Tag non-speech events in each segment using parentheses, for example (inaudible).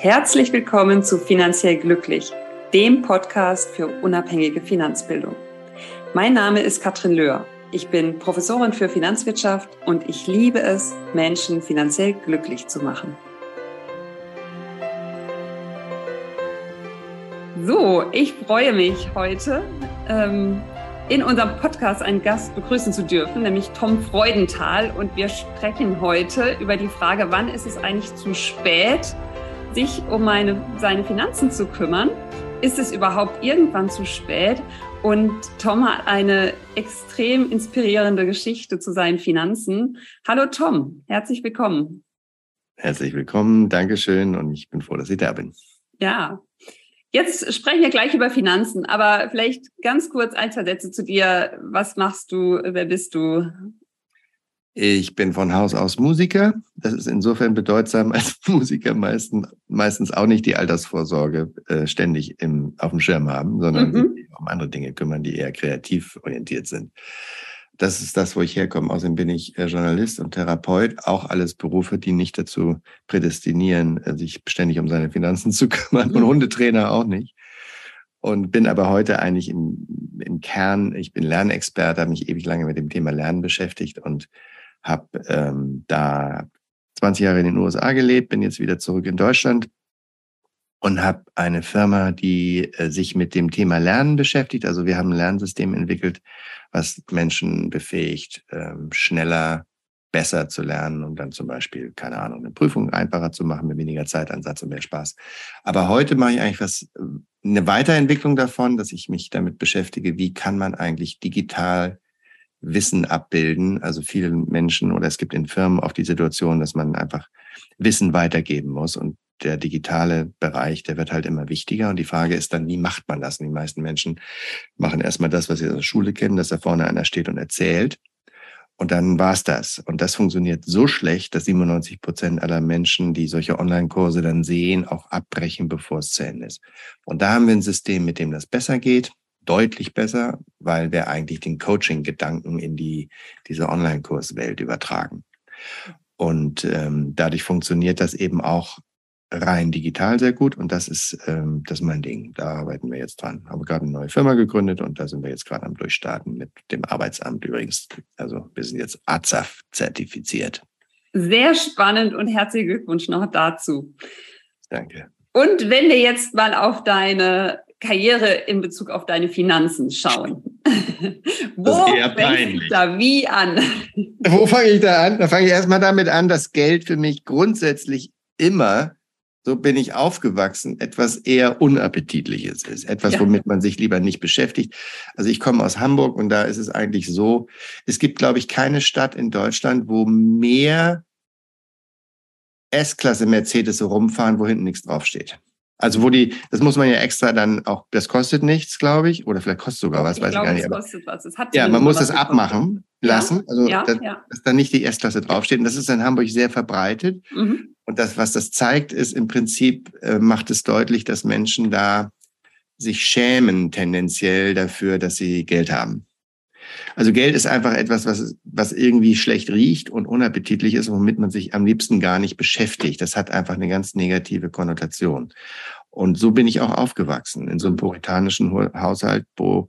Herzlich willkommen zu Finanziell Glücklich, dem Podcast für unabhängige Finanzbildung. Mein Name ist Katrin Löhr. Ich bin Professorin für Finanzwirtschaft und ich liebe es, Menschen finanziell glücklich zu machen. So, ich freue mich heute, ähm, in unserem Podcast einen Gast begrüßen zu dürfen, nämlich Tom Freudenthal. Und wir sprechen heute über die Frage, wann ist es eigentlich zu spät, sich um meine, seine Finanzen zu kümmern. Ist es überhaupt irgendwann zu spät? Und Tom hat eine extrem inspirierende Geschichte zu seinen Finanzen. Hallo Tom, herzlich willkommen. Herzlich willkommen, Dankeschön und ich bin froh, dass ich da bin. Ja, jetzt sprechen wir gleich über Finanzen, aber vielleicht ganz kurz ein, zwei Sätze zu dir. Was machst du? Wer bist du? Ich bin von Haus aus Musiker. Das ist insofern bedeutsam, als (laughs) Musiker meistens, meistens auch nicht die Altersvorsorge äh, ständig im, auf dem Schirm haben, sondern mhm. sich um andere Dinge kümmern, die eher kreativ orientiert sind. Das ist das, wo ich herkomme. Außerdem bin ich äh, Journalist und Therapeut. Auch alles Berufe, die nicht dazu prädestinieren, äh, sich ständig um seine Finanzen (laughs) zu kümmern. Und mhm. Hundetrainer auch nicht. Und bin aber heute eigentlich im, im Kern, ich bin Lernexperte, habe mich ewig lange mit dem Thema Lernen beschäftigt und habe ähm, da 20 Jahre in den USA gelebt, bin jetzt wieder zurück in Deutschland und habe eine Firma, die äh, sich mit dem Thema Lernen beschäftigt. Also wir haben ein Lernsystem entwickelt, was Menschen befähigt, ähm, schneller, besser zu lernen und dann zum Beispiel, keine Ahnung, eine Prüfung einfacher zu machen mit weniger Zeitansatz und mehr Spaß. Aber heute mache ich eigentlich was, äh, eine Weiterentwicklung davon, dass ich mich damit beschäftige, wie kann man eigentlich digital Wissen abbilden. Also viele Menschen oder es gibt in Firmen auch die Situation, dass man einfach Wissen weitergeben muss und der digitale Bereich, der wird halt immer wichtiger. Und die Frage ist dann, wie macht man das? Und die meisten Menschen machen erstmal das, was sie aus der Schule kennen, dass da vorne einer steht und erzählt. Und dann war's das. Und das funktioniert so schlecht, dass 97 Prozent aller Menschen, die solche Online-Kurse dann sehen, auch abbrechen, bevor es zu Ende ist. Und da haben wir ein System, mit dem das besser geht deutlich besser, weil wir eigentlich den Coaching-Gedanken in die, diese Online-Kurswelt übertragen. Und ähm, dadurch funktioniert das eben auch rein digital sehr gut und das ist ähm, das ist mein Ding. Da arbeiten wir jetzt dran. Habe gerade eine neue Firma gegründet und da sind wir jetzt gerade am Durchstarten mit dem Arbeitsamt übrigens. Also wir sind jetzt AZAF zertifiziert. Sehr spannend und herzlichen Glückwunsch noch dazu. Danke. Und wenn wir jetzt mal auf deine Karriere in Bezug auf deine Finanzen schauen. Wo fängst du da wie an? Wo fange ich da an? Da fange ich erstmal damit an, dass Geld für mich grundsätzlich immer, so bin ich aufgewachsen, etwas eher Unappetitliches ist. Etwas, ja. womit man sich lieber nicht beschäftigt. Also ich komme aus Hamburg und da ist es eigentlich so, es gibt, glaube ich, keine Stadt in Deutschland, wo mehr S-Klasse Mercedes so rumfahren, wo hinten nichts draufsteht. Also wo die, das muss man ja extra dann auch, das kostet nichts, glaube ich, oder vielleicht kostet sogar was, ich weiß glaube, ich gar nicht. Es kostet was. Es hat ja, man muss das abmachen lassen, ja? also ja, dass, ja. dass da nicht die S-Klasse draufsteht. Und das ist in Hamburg sehr verbreitet. Mhm. Und das, was das zeigt, ist im Prinzip, äh, macht es deutlich, dass Menschen da sich schämen tendenziell dafür, dass sie Geld haben. Also Geld ist einfach etwas, was, was irgendwie schlecht riecht und unappetitlich ist, womit man sich am liebsten gar nicht beschäftigt. Das hat einfach eine ganz negative Konnotation. Und so bin ich auch aufgewachsen, in so einem puritanischen Haushalt, wo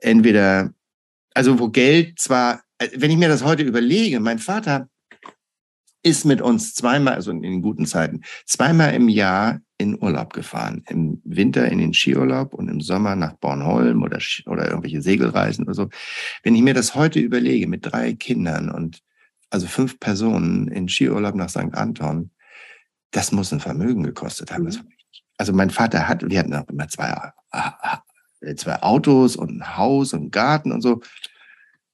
entweder, also wo Geld zwar, wenn ich mir das heute überlege, mein Vater ist mit uns zweimal, also in guten Zeiten, zweimal im Jahr in Urlaub gefahren. Im Winter in den Skiurlaub und im Sommer nach Bornholm oder, oder irgendwelche Segelreisen oder so. Wenn ich mir das heute überlege mit drei Kindern und also fünf Personen in Skiurlaub nach St. Anton, das muss ein Vermögen gekostet haben. Mhm. Also mein Vater hat, wir hatten auch immer zwei, äh, zwei Autos und ein Haus und einen Garten und so.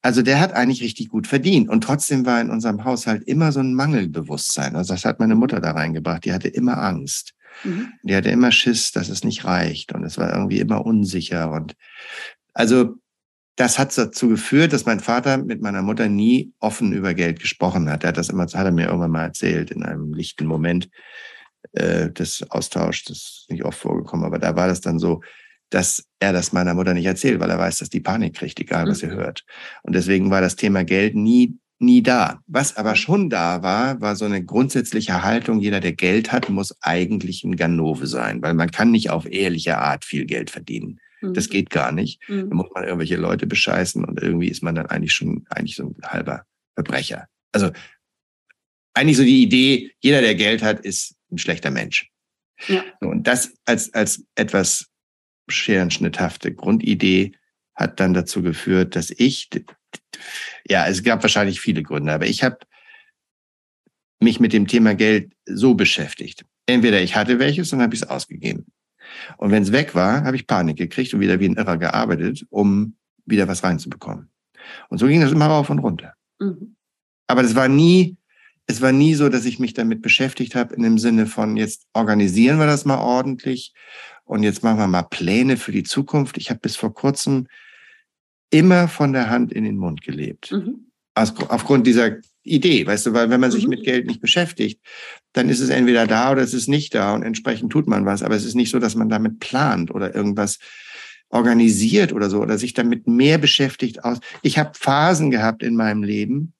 Also der hat eigentlich richtig gut verdient. Und trotzdem war in unserem Haushalt immer so ein Mangelbewusstsein. Also das hat meine Mutter da reingebracht. Die hatte immer Angst. Mhm. Die hatte immer Schiss, dass es nicht reicht und es war irgendwie immer unsicher. Und also das hat dazu geführt, dass mein Vater mit meiner Mutter nie offen über Geld gesprochen hat. Er hat das immer, hat er mir irgendwann mal erzählt in einem lichten Moment äh, des Austauschs. Das ist nicht oft vorgekommen, aber da war das dann so, dass er das meiner Mutter nicht erzählt, weil er weiß, dass die Panik kriegt, egal was mhm. sie hört. Und deswegen war das Thema Geld nie nie da. Was aber schon da war, war so eine grundsätzliche Haltung, jeder, der Geld hat, muss eigentlich ein Ganove sein, weil man kann nicht auf ehrliche Art viel Geld verdienen. Mhm. Das geht gar nicht. Mhm. Da muss man irgendwelche Leute bescheißen und irgendwie ist man dann eigentlich schon eigentlich so ein halber Verbrecher. Also eigentlich so die Idee, jeder, der Geld hat, ist ein schlechter Mensch. Ja. Und das als, als etwas scherenschnitthafte Grundidee hat dann dazu geführt, dass ich, ja, es gab wahrscheinlich viele Gründe, aber ich habe mich mit dem Thema Geld so beschäftigt. Entweder ich hatte welches und habe ich es ausgegeben. Und wenn es weg war, habe ich Panik gekriegt und wieder wie ein Irrer gearbeitet, um wieder was reinzubekommen. Und so ging das immer rauf und runter. Mhm. Aber das war nie, es war nie so, dass ich mich damit beschäftigt habe in dem Sinne von jetzt organisieren wir das mal ordentlich und jetzt machen wir mal Pläne für die Zukunft. Ich habe bis vor kurzem immer von der Hand in den Mund gelebt. Mhm. Aus, aufgrund dieser Idee, weißt du, weil wenn man sich mhm. mit Geld nicht beschäftigt, dann ist es entweder da oder es ist nicht da und entsprechend tut man was. Aber es ist nicht so, dass man damit plant oder irgendwas organisiert oder so oder sich damit mehr beschäftigt aus. Ich habe Phasen gehabt in meinem Leben,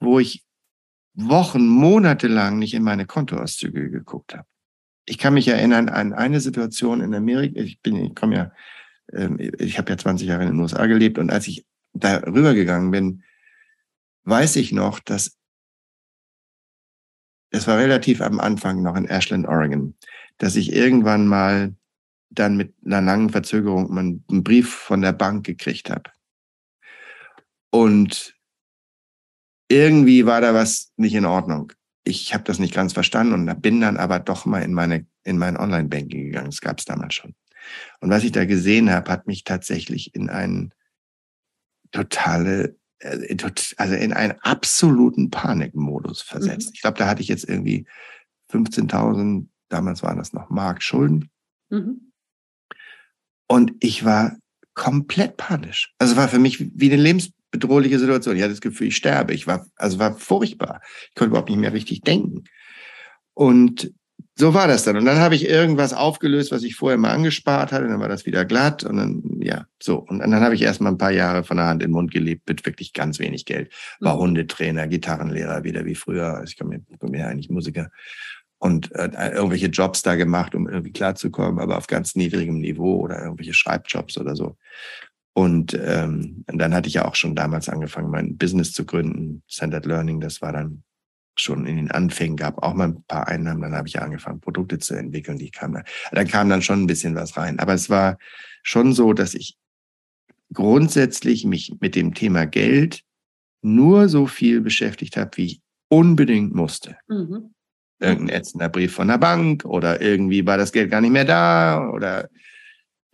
wo ich Wochen, Monate lang nicht in meine Kontoauszüge geguckt habe. Ich kann mich erinnern an eine Situation in Amerika. Ich bin, ich komme ja ich habe ja 20 Jahre in den USA gelebt und als ich da rübergegangen bin, weiß ich noch, dass es war relativ am Anfang noch in Ashland, Oregon, dass ich irgendwann mal dann mit einer langen Verzögerung einen Brief von der Bank gekriegt habe. Und irgendwie war da was nicht in Ordnung. Ich habe das nicht ganz verstanden und bin dann aber doch mal in meine in mein Online-Banking gegangen. Das gab es damals schon. Und was ich da gesehen habe, hat mich tatsächlich in einen totale, äh, also in einen absoluten Panikmodus versetzt. Mhm. Ich glaube, da hatte ich jetzt irgendwie 15.000, damals waren das noch Mark Schulden. Mhm. Und ich war komplett panisch. Also war für mich wie eine lebensbedrohliche Situation. Ich hatte das Gefühl, ich sterbe. Ich war, also war furchtbar. Ich konnte überhaupt nicht mehr richtig denken. Und so war das dann. Und dann habe ich irgendwas aufgelöst, was ich vorher mal angespart hatte. Dann war das wieder glatt. Und dann, ja, so. Und dann habe ich erst mal ein paar Jahre von der Hand in den Mund gelebt mit wirklich ganz wenig Geld. War mhm. Hundetrainer, Gitarrenlehrer, wieder wie früher. Also ich komme mir ja eigentlich Musiker. Und äh, irgendwelche Jobs da gemacht, um irgendwie klarzukommen, aber auf ganz niedrigem Niveau oder irgendwelche Schreibjobs oder so. Und ähm, dann hatte ich ja auch schon damals angefangen, mein Business zu gründen, Centered Learning. Das war dann schon in den Anfängen gab, auch mal ein paar Einnahmen. Dann habe ich angefangen, Produkte zu entwickeln. Die kamen dann, dann kam dann schon ein bisschen was rein. Aber es war schon so, dass ich grundsätzlich mich mit dem Thema Geld nur so viel beschäftigt habe, wie ich unbedingt musste. Mhm. Irgendein ätzender Brief von der Bank oder irgendwie war das Geld gar nicht mehr da oder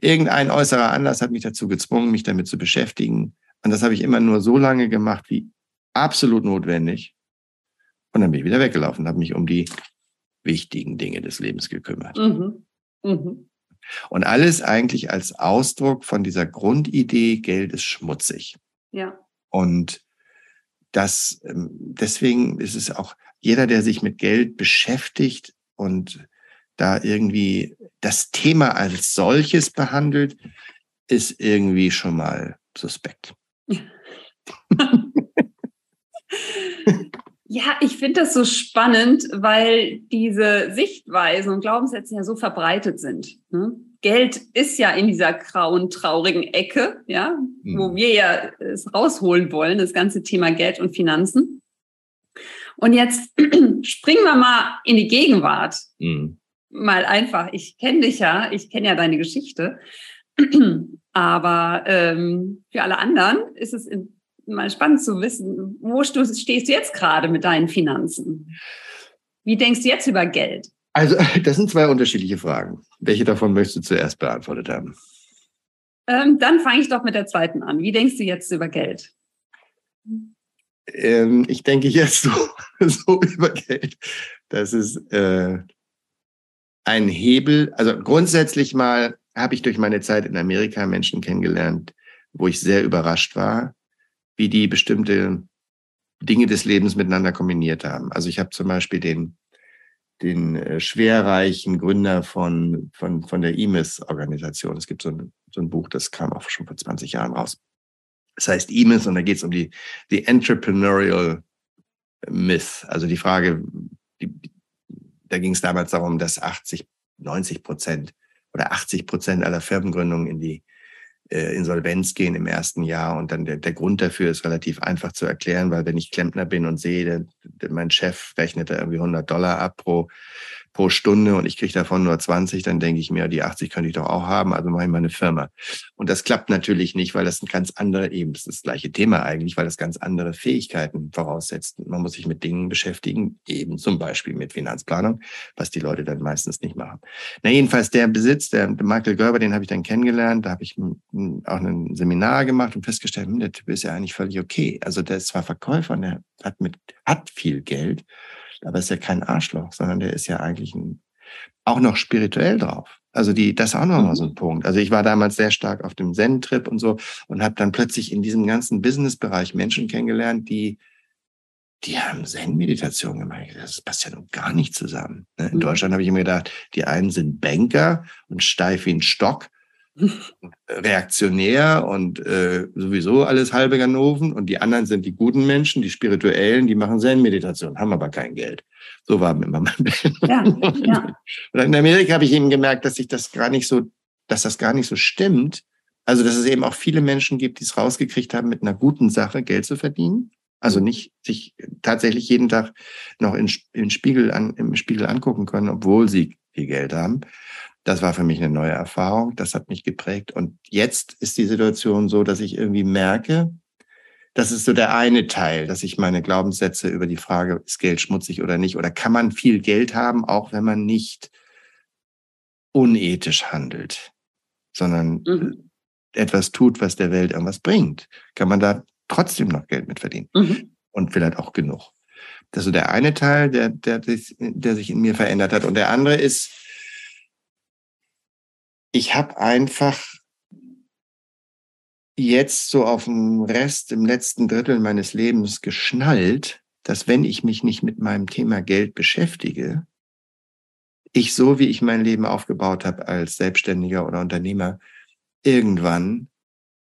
irgendein äußerer Anlass hat mich dazu gezwungen, mich damit zu beschäftigen. Und das habe ich immer nur so lange gemacht, wie absolut notwendig. Und dann bin ich wieder weggelaufen, habe mich um die wichtigen Dinge des Lebens gekümmert. Mhm. Mhm. Und alles eigentlich als Ausdruck von dieser Grundidee, Geld ist schmutzig. Ja. Und das, ähm, deswegen ist es auch jeder, der sich mit Geld beschäftigt und da irgendwie das Thema als solches behandelt, ist irgendwie schon mal suspekt. (laughs) Ja, ich finde das so spannend, weil diese Sichtweisen und Glaubenssätze ja so verbreitet sind. Ne? Geld ist ja in dieser grauen, traurigen Ecke, ja, mhm. wo wir ja es rausholen wollen, das ganze Thema Geld und Finanzen. Und jetzt (clears throat) springen wir mal in die Gegenwart. Mhm. Mal einfach, ich kenne dich ja, ich kenne ja deine Geschichte. (clears throat) Aber ähm, für alle anderen ist es in mal spannend zu wissen, wo stehst du jetzt gerade mit deinen Finanzen? Wie denkst du jetzt über Geld? Also, (laughs) das sind zwei unterschiedliche Fragen. Welche davon möchtest du zuerst beantwortet haben? Ähm, dann fange ich doch mit der zweiten an. Wie denkst du jetzt über Geld? Ähm, ich denke jetzt (laughs) so, so, über Geld. Das ist äh, ein Hebel. Also grundsätzlich mal habe ich durch meine Zeit in Amerika Menschen kennengelernt, wo ich sehr überrascht war, wie die bestimmte Dinge des Lebens miteinander kombiniert haben. Also ich habe zum Beispiel den, den äh, schwerreichen Gründer von, von, von der IMIS-Organisation. Es gibt so ein, so ein Buch, das kam auch schon vor 20 Jahren raus. Das heißt E-Myth und da geht es um die, die Entrepreneurial Myth. Also die Frage, die, da ging es damals darum, dass 80, 90 Prozent oder 80 Prozent aller Firmengründungen in die äh, Insolvenz gehen im ersten Jahr. Und dann der, der Grund dafür ist relativ einfach zu erklären, weil wenn ich Klempner bin und sehe, der, der, mein Chef rechnet da irgendwie 100 Dollar ab pro pro Stunde und ich kriege davon nur 20, dann denke ich mir, die 80 könnte ich doch auch haben, also mache ich mal eine Firma. Und das klappt natürlich nicht, weil das ein ganz andere, eben das, ist das gleiche Thema eigentlich, weil das ganz andere Fähigkeiten voraussetzt. Man muss sich mit Dingen beschäftigen, eben zum Beispiel mit Finanzplanung, was die Leute dann meistens nicht machen. Na jedenfalls der Besitz, der, Michael Gerber, den habe ich dann kennengelernt, da habe ich auch ein Seminar gemacht und festgestellt, hm, der Typ ist ja eigentlich völlig okay. Also der ist zwar Verkäufer und der hat mit, hat viel Geld, aber ist ja kein Arschloch, sondern der ist ja eigentlich ein, auch noch spirituell drauf. Also die, das ist auch noch mal so ein mhm. Punkt. Also ich war damals sehr stark auf dem Zen-Trip und so und habe dann plötzlich in diesem ganzen Business-Bereich Menschen kennengelernt, die die haben Zen-Meditation gemacht. Das passt ja nun gar nicht zusammen. Ne? In mhm. Deutschland habe ich immer gedacht, die einen sind Banker und steif wie ein Stock reaktionär und äh, sowieso alles halbe Ganoven und die anderen sind die guten Menschen, die spirituellen, die machen Zen-Meditation, haben aber kein Geld. So war immer mein Bild. Ja, ja. Und in Amerika habe ich eben gemerkt, dass sich das gar nicht so, dass das gar nicht so stimmt. Also, dass es eben auch viele Menschen gibt, die es rausgekriegt haben, mit einer guten Sache Geld zu verdienen. Also nicht sich tatsächlich jeden Tag noch in, in Spiegel an, im Spiegel angucken können, obwohl sie viel Geld haben. Das war für mich eine neue Erfahrung. Das hat mich geprägt. Und jetzt ist die Situation so, dass ich irgendwie merke, das ist so der eine Teil, dass ich meine Glaubenssätze über die Frage, ist Geld schmutzig oder nicht, oder kann man viel Geld haben, auch wenn man nicht unethisch handelt, sondern mhm. etwas tut, was der Welt irgendwas bringt, kann man da trotzdem noch Geld mit verdienen mhm. und vielleicht auch genug. Das ist so der eine Teil, der, der, der sich in mir verändert hat. Und der andere ist, ich habe einfach jetzt so auf dem Rest, im letzten Drittel meines Lebens geschnallt, dass wenn ich mich nicht mit meinem Thema Geld beschäftige, ich so, wie ich mein Leben aufgebaut habe als Selbstständiger oder Unternehmer, irgendwann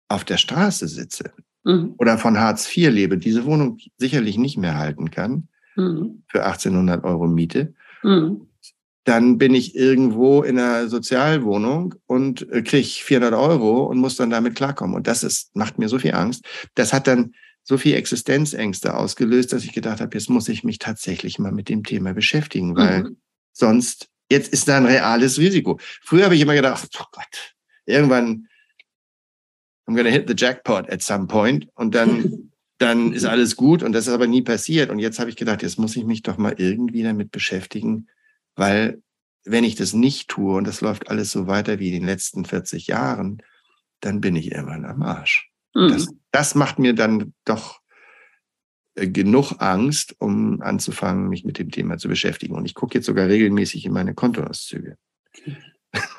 auf der Straße sitze mhm. oder von Hartz IV lebe, diese Wohnung sicherlich nicht mehr halten kann mhm. für 1800 Euro Miete. Mhm dann bin ich irgendwo in einer Sozialwohnung und äh, kriege 400 Euro und muss dann damit klarkommen. Und das ist, macht mir so viel Angst. Das hat dann so viel Existenzängste ausgelöst, dass ich gedacht habe, jetzt muss ich mich tatsächlich mal mit dem Thema beschäftigen, weil mhm. sonst, jetzt ist da ein reales Risiko. Früher habe ich immer gedacht, oh Gott, irgendwann, I'm gonna hit the jackpot at some point und dann, (laughs) dann ist alles gut und das ist aber nie passiert. Und jetzt habe ich gedacht, jetzt muss ich mich doch mal irgendwie damit beschäftigen, weil wenn ich das nicht tue und das läuft alles so weiter wie in den letzten 40 Jahren, dann bin ich irgendwann am Arsch. Mhm. Das, das macht mir dann doch äh, genug Angst, um anzufangen, mich mit dem Thema zu beschäftigen. Und ich gucke jetzt sogar regelmäßig in meine Kontoauszüge. (laughs)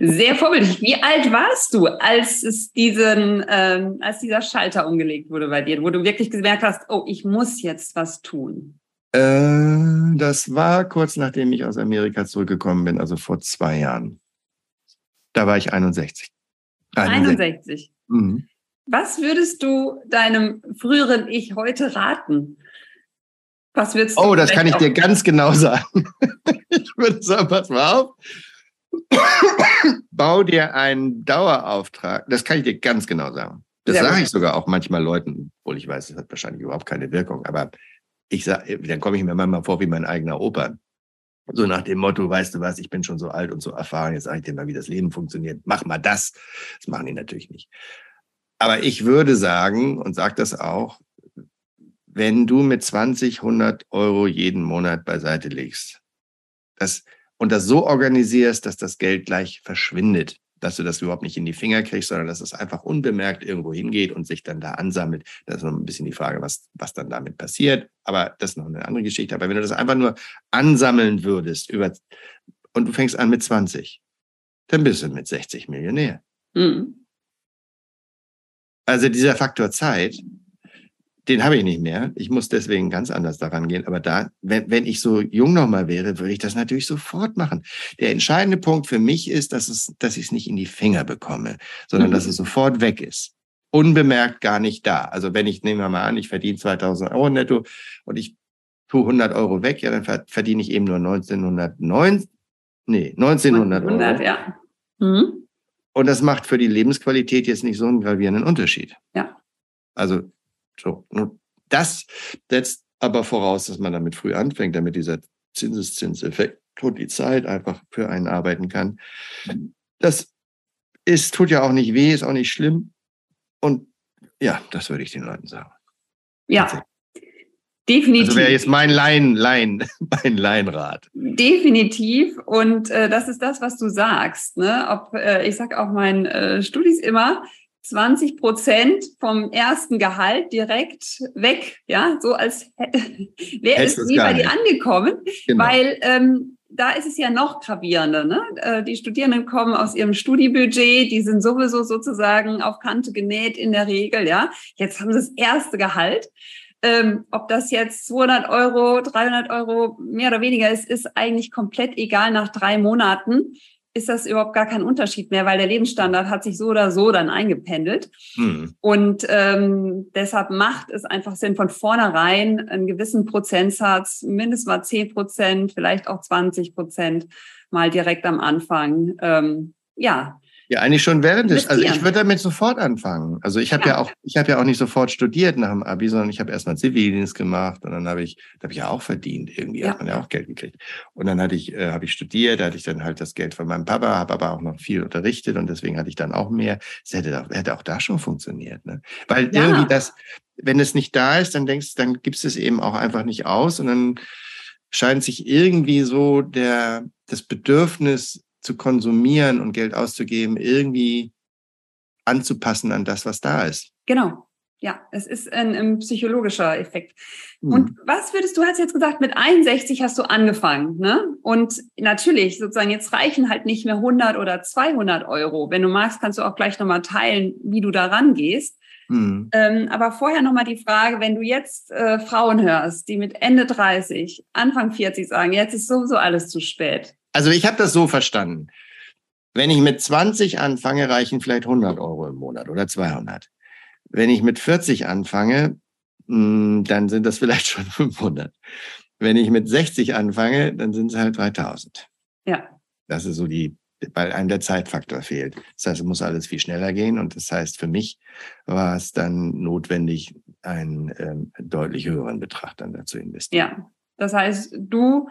Sehr vorbildlich. Wie alt warst du, als es diesen, ähm, als dieser Schalter umgelegt wurde bei dir, wo du wirklich gemerkt hast, oh, ich muss jetzt was tun? Äh, das war kurz nachdem ich aus Amerika zurückgekommen bin, also vor zwei Jahren. Da war ich 61. 61. 61. Mhm. Was würdest du deinem früheren Ich heute raten? Was würdest du? Oh, das kann ich dir ganz genau sagen. (laughs) ich würde sagen, pass mal auf. (coughs) Bau dir einen Dauerauftrag. Das kann ich dir ganz genau sagen. Das sage ich sogar auch manchmal Leuten, obwohl ich weiß, das hat wahrscheinlich überhaupt keine Wirkung. Aber ich sag, dann komme ich mir manchmal vor wie mein eigener Opa. So nach dem Motto, weißt du was, ich bin schon so alt und so erfahren, jetzt sage ich dir mal, wie das Leben funktioniert. Mach mal das. Das machen die natürlich nicht. Aber ich würde sagen und sage das auch, wenn du mit 20, 100 Euro jeden Monat beiseite legst das, und das so organisierst, dass das Geld gleich verschwindet, dass du das überhaupt nicht in die Finger kriegst, sondern dass es einfach unbemerkt irgendwo hingeht und sich dann da ansammelt. Das ist noch ein bisschen die Frage, was, was dann damit passiert. Aber das ist noch eine andere Geschichte. Aber wenn du das einfach nur ansammeln würdest über, und du fängst an mit 20, dann bist du mit 60 Millionär. Mhm. Also dieser Faktor Zeit, den habe ich nicht mehr. Ich muss deswegen ganz anders daran gehen. Aber da, wenn, wenn ich so jung nochmal wäre, würde ich das natürlich sofort machen. Der entscheidende Punkt für mich ist, dass, es, dass ich es nicht in die Finger bekomme, sondern mhm. dass es sofort weg ist. unbemerkt gar nicht da. Also wenn ich, nehmen wir mal an, ich verdiene 2000 Euro netto und ich tue 100 Euro weg, ja, dann verdiene ich eben nur 1909, nee, 1900 Euro. 100, ja. Mhm. Und das macht für die Lebensqualität jetzt nicht so einen gravierenden Unterschied. Ja. Also, so. Das setzt aber voraus, dass man damit früh anfängt, damit dieser Zinseszinseffekt und die Zeit einfach für einen arbeiten kann. Das ist, tut ja auch nicht weh, ist auch nicht schlimm. Und ja, das würde ich den Leuten sagen. Ja, definitiv. Also wäre jetzt mein Laien, Laien, (laughs) mein Laienrat. Definitiv. Und äh, das ist das, was du sagst. Ne? Ob, äh, ich sage auch meinen äh, Studis immer, 20 Prozent vom ersten Gehalt direkt weg, ja, so als (laughs) wäre es nie bei dir angekommen, genau. weil ähm, da ist es ja noch gravierender. Ne? Äh, die Studierenden kommen aus ihrem Studiebudget, die sind sowieso sozusagen auf Kante genäht in der Regel. Ja, jetzt haben sie das erste Gehalt. Ähm, ob das jetzt 200 Euro, 300 Euro mehr oder weniger ist, ist eigentlich komplett egal nach drei Monaten ist das überhaupt gar kein Unterschied mehr, weil der Lebensstandard hat sich so oder so dann eingependelt. Hm. Und ähm, deshalb macht es einfach Sinn, von vornherein einen gewissen Prozentsatz, mindestens mal 10 Prozent, vielleicht auch 20 Prozent, mal direkt am Anfang, ähm, ja, ja, eigentlich schon während des. Also ich würde damit sofort anfangen. Also ich habe ja. ja. auch, ich habe ja auch nicht sofort studiert nach dem Abi, sondern ich habe erstmal Zivildienst gemacht und dann habe ich, da habe ich ja auch verdient. Irgendwie ja. hat man ja auch Geld gekriegt. Und dann hatte ich, äh, habe ich studiert, da hatte ich dann halt das Geld von meinem Papa, habe aber auch noch viel unterrichtet und deswegen hatte ich dann auch mehr. Das hätte, auch, hätte auch da schon funktioniert, ne? Weil ja. irgendwie das, wenn es nicht da ist, dann denkst, dann gibst es eben auch einfach nicht aus und dann scheint sich irgendwie so der das Bedürfnis zu konsumieren und Geld auszugeben, irgendwie anzupassen an das, was da ist. Genau. Ja, es ist ein, ein psychologischer Effekt. Mhm. Und was würdest du, hast jetzt gesagt, mit 61 hast du angefangen, ne? Und natürlich, sozusagen, jetzt reichen halt nicht mehr 100 oder 200 Euro. Wenn du magst, kannst du auch gleich nochmal teilen, wie du da rangehst. Mhm. Ähm, aber vorher nochmal die Frage, wenn du jetzt äh, Frauen hörst, die mit Ende 30, Anfang 40 sagen, jetzt ist sowieso alles zu spät. Also ich habe das so verstanden. Wenn ich mit 20 anfange, reichen vielleicht 100 Euro im Monat oder 200. Wenn ich mit 40 anfange, hm, dann sind das vielleicht (laughs) schon 500. Wenn ich mit 60 anfange, dann sind es halt 3000. Ja. Das ist so die, weil einem der Zeitfaktor fehlt. Das heißt, es muss alles viel schneller gehen. Und das heißt, für mich war es dann notwendig, einen ähm, deutlich höheren Betrag dann dazu investieren. Ja. Das heißt, du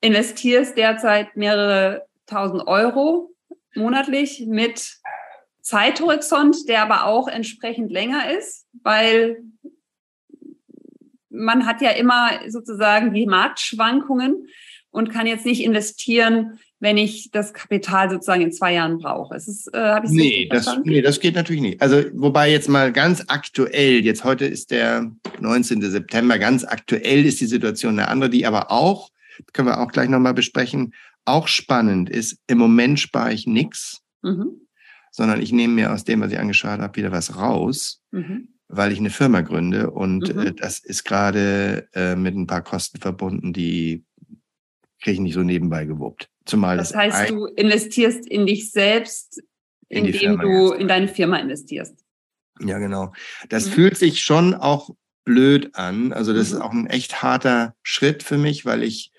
investierst derzeit mehrere tausend Euro monatlich mit Zeithorizont, der aber auch entsprechend länger ist, weil man hat ja immer sozusagen die Marktschwankungen und kann jetzt nicht investieren, wenn ich das Kapital sozusagen in zwei Jahren brauche. Es ist, äh, ich nee, das, nee, das geht natürlich nicht. Also wobei jetzt mal ganz aktuell, jetzt heute ist der 19. September, ganz aktuell ist die Situation eine andere, die aber auch können wir auch gleich nochmal besprechen, auch spannend ist, im Moment spare ich nichts, mhm. sondern ich nehme mir aus dem, was ich angeschaut habe, wieder was raus, mhm. weil ich eine Firma gründe und mhm. äh, das ist gerade äh, mit ein paar Kosten verbunden, die kriege ich nicht so nebenbei gewuppt. Zumal das, das heißt, du investierst in dich selbst, in indem du in deine Firma investierst. Ja, genau. Das mhm. fühlt sich schon auch blöd an. Also das ist mhm. auch ein echt harter Schritt für mich, weil ich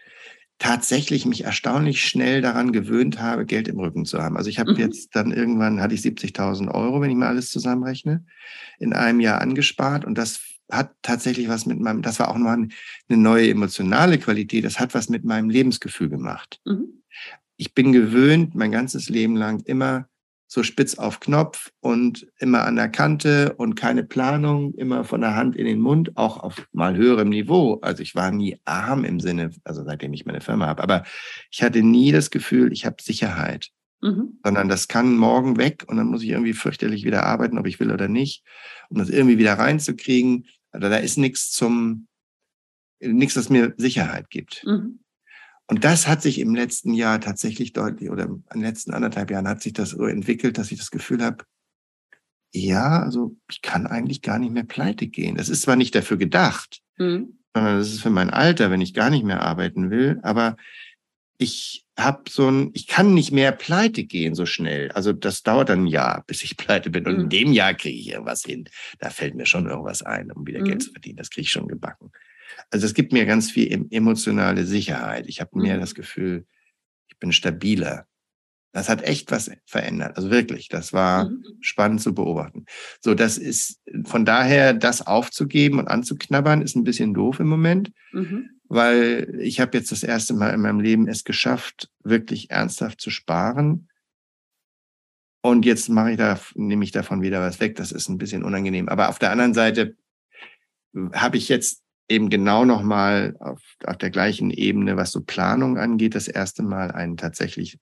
tatsächlich mich erstaunlich schnell daran gewöhnt habe, Geld im Rücken zu haben. Also ich habe mhm. jetzt dann irgendwann, hatte ich 70.000 Euro, wenn ich mal alles zusammenrechne, in einem Jahr angespart und das hat tatsächlich was mit meinem, das war auch noch eine neue emotionale Qualität, das hat was mit meinem Lebensgefühl gemacht. Mhm. Ich bin gewöhnt, mein ganzes Leben lang immer so spitz auf Knopf und immer an der Kante und keine Planung, immer von der Hand in den Mund, auch auf mal höherem Niveau. Also ich war nie arm im Sinne, also seitdem ich meine Firma habe, aber ich hatte nie das Gefühl, ich habe Sicherheit, mhm. sondern das kann morgen weg und dann muss ich irgendwie fürchterlich wieder arbeiten, ob ich will oder nicht, um das irgendwie wieder reinzukriegen. Also da ist nichts zum, nichts, das mir Sicherheit gibt. Mhm. Und das hat sich im letzten Jahr tatsächlich deutlich, oder in den letzten anderthalb Jahren hat sich das so entwickelt, dass ich das Gefühl habe, ja, also ich kann eigentlich gar nicht mehr pleite gehen. Das ist zwar nicht dafür gedacht, mhm. sondern das ist für mein Alter, wenn ich gar nicht mehr arbeiten will, aber ich habe so ein, ich kann nicht mehr pleite gehen so schnell. Also das dauert dann ein Jahr, bis ich pleite bin. Und mhm. in dem Jahr kriege ich irgendwas hin. Da fällt mir schon irgendwas ein, um wieder mhm. Geld zu verdienen. Das kriege ich schon gebacken. Also es gibt mir ganz viel emotionale Sicherheit. Ich habe mehr mhm. das Gefühl, ich bin stabiler. Das hat echt was verändert. Also wirklich, das war mhm. spannend zu beobachten. So, das ist von daher, das aufzugeben und anzuknabbern, ist ein bisschen doof im Moment, mhm. weil ich habe jetzt das erste Mal in meinem Leben es geschafft, wirklich ernsthaft zu sparen. Und jetzt mache ich da, nehme ich davon wieder was weg. Das ist ein bisschen unangenehm. Aber auf der anderen Seite habe ich jetzt eben genau nochmal auf, auf der gleichen Ebene, was so Planung angeht, das erste Mal einen tatsächlich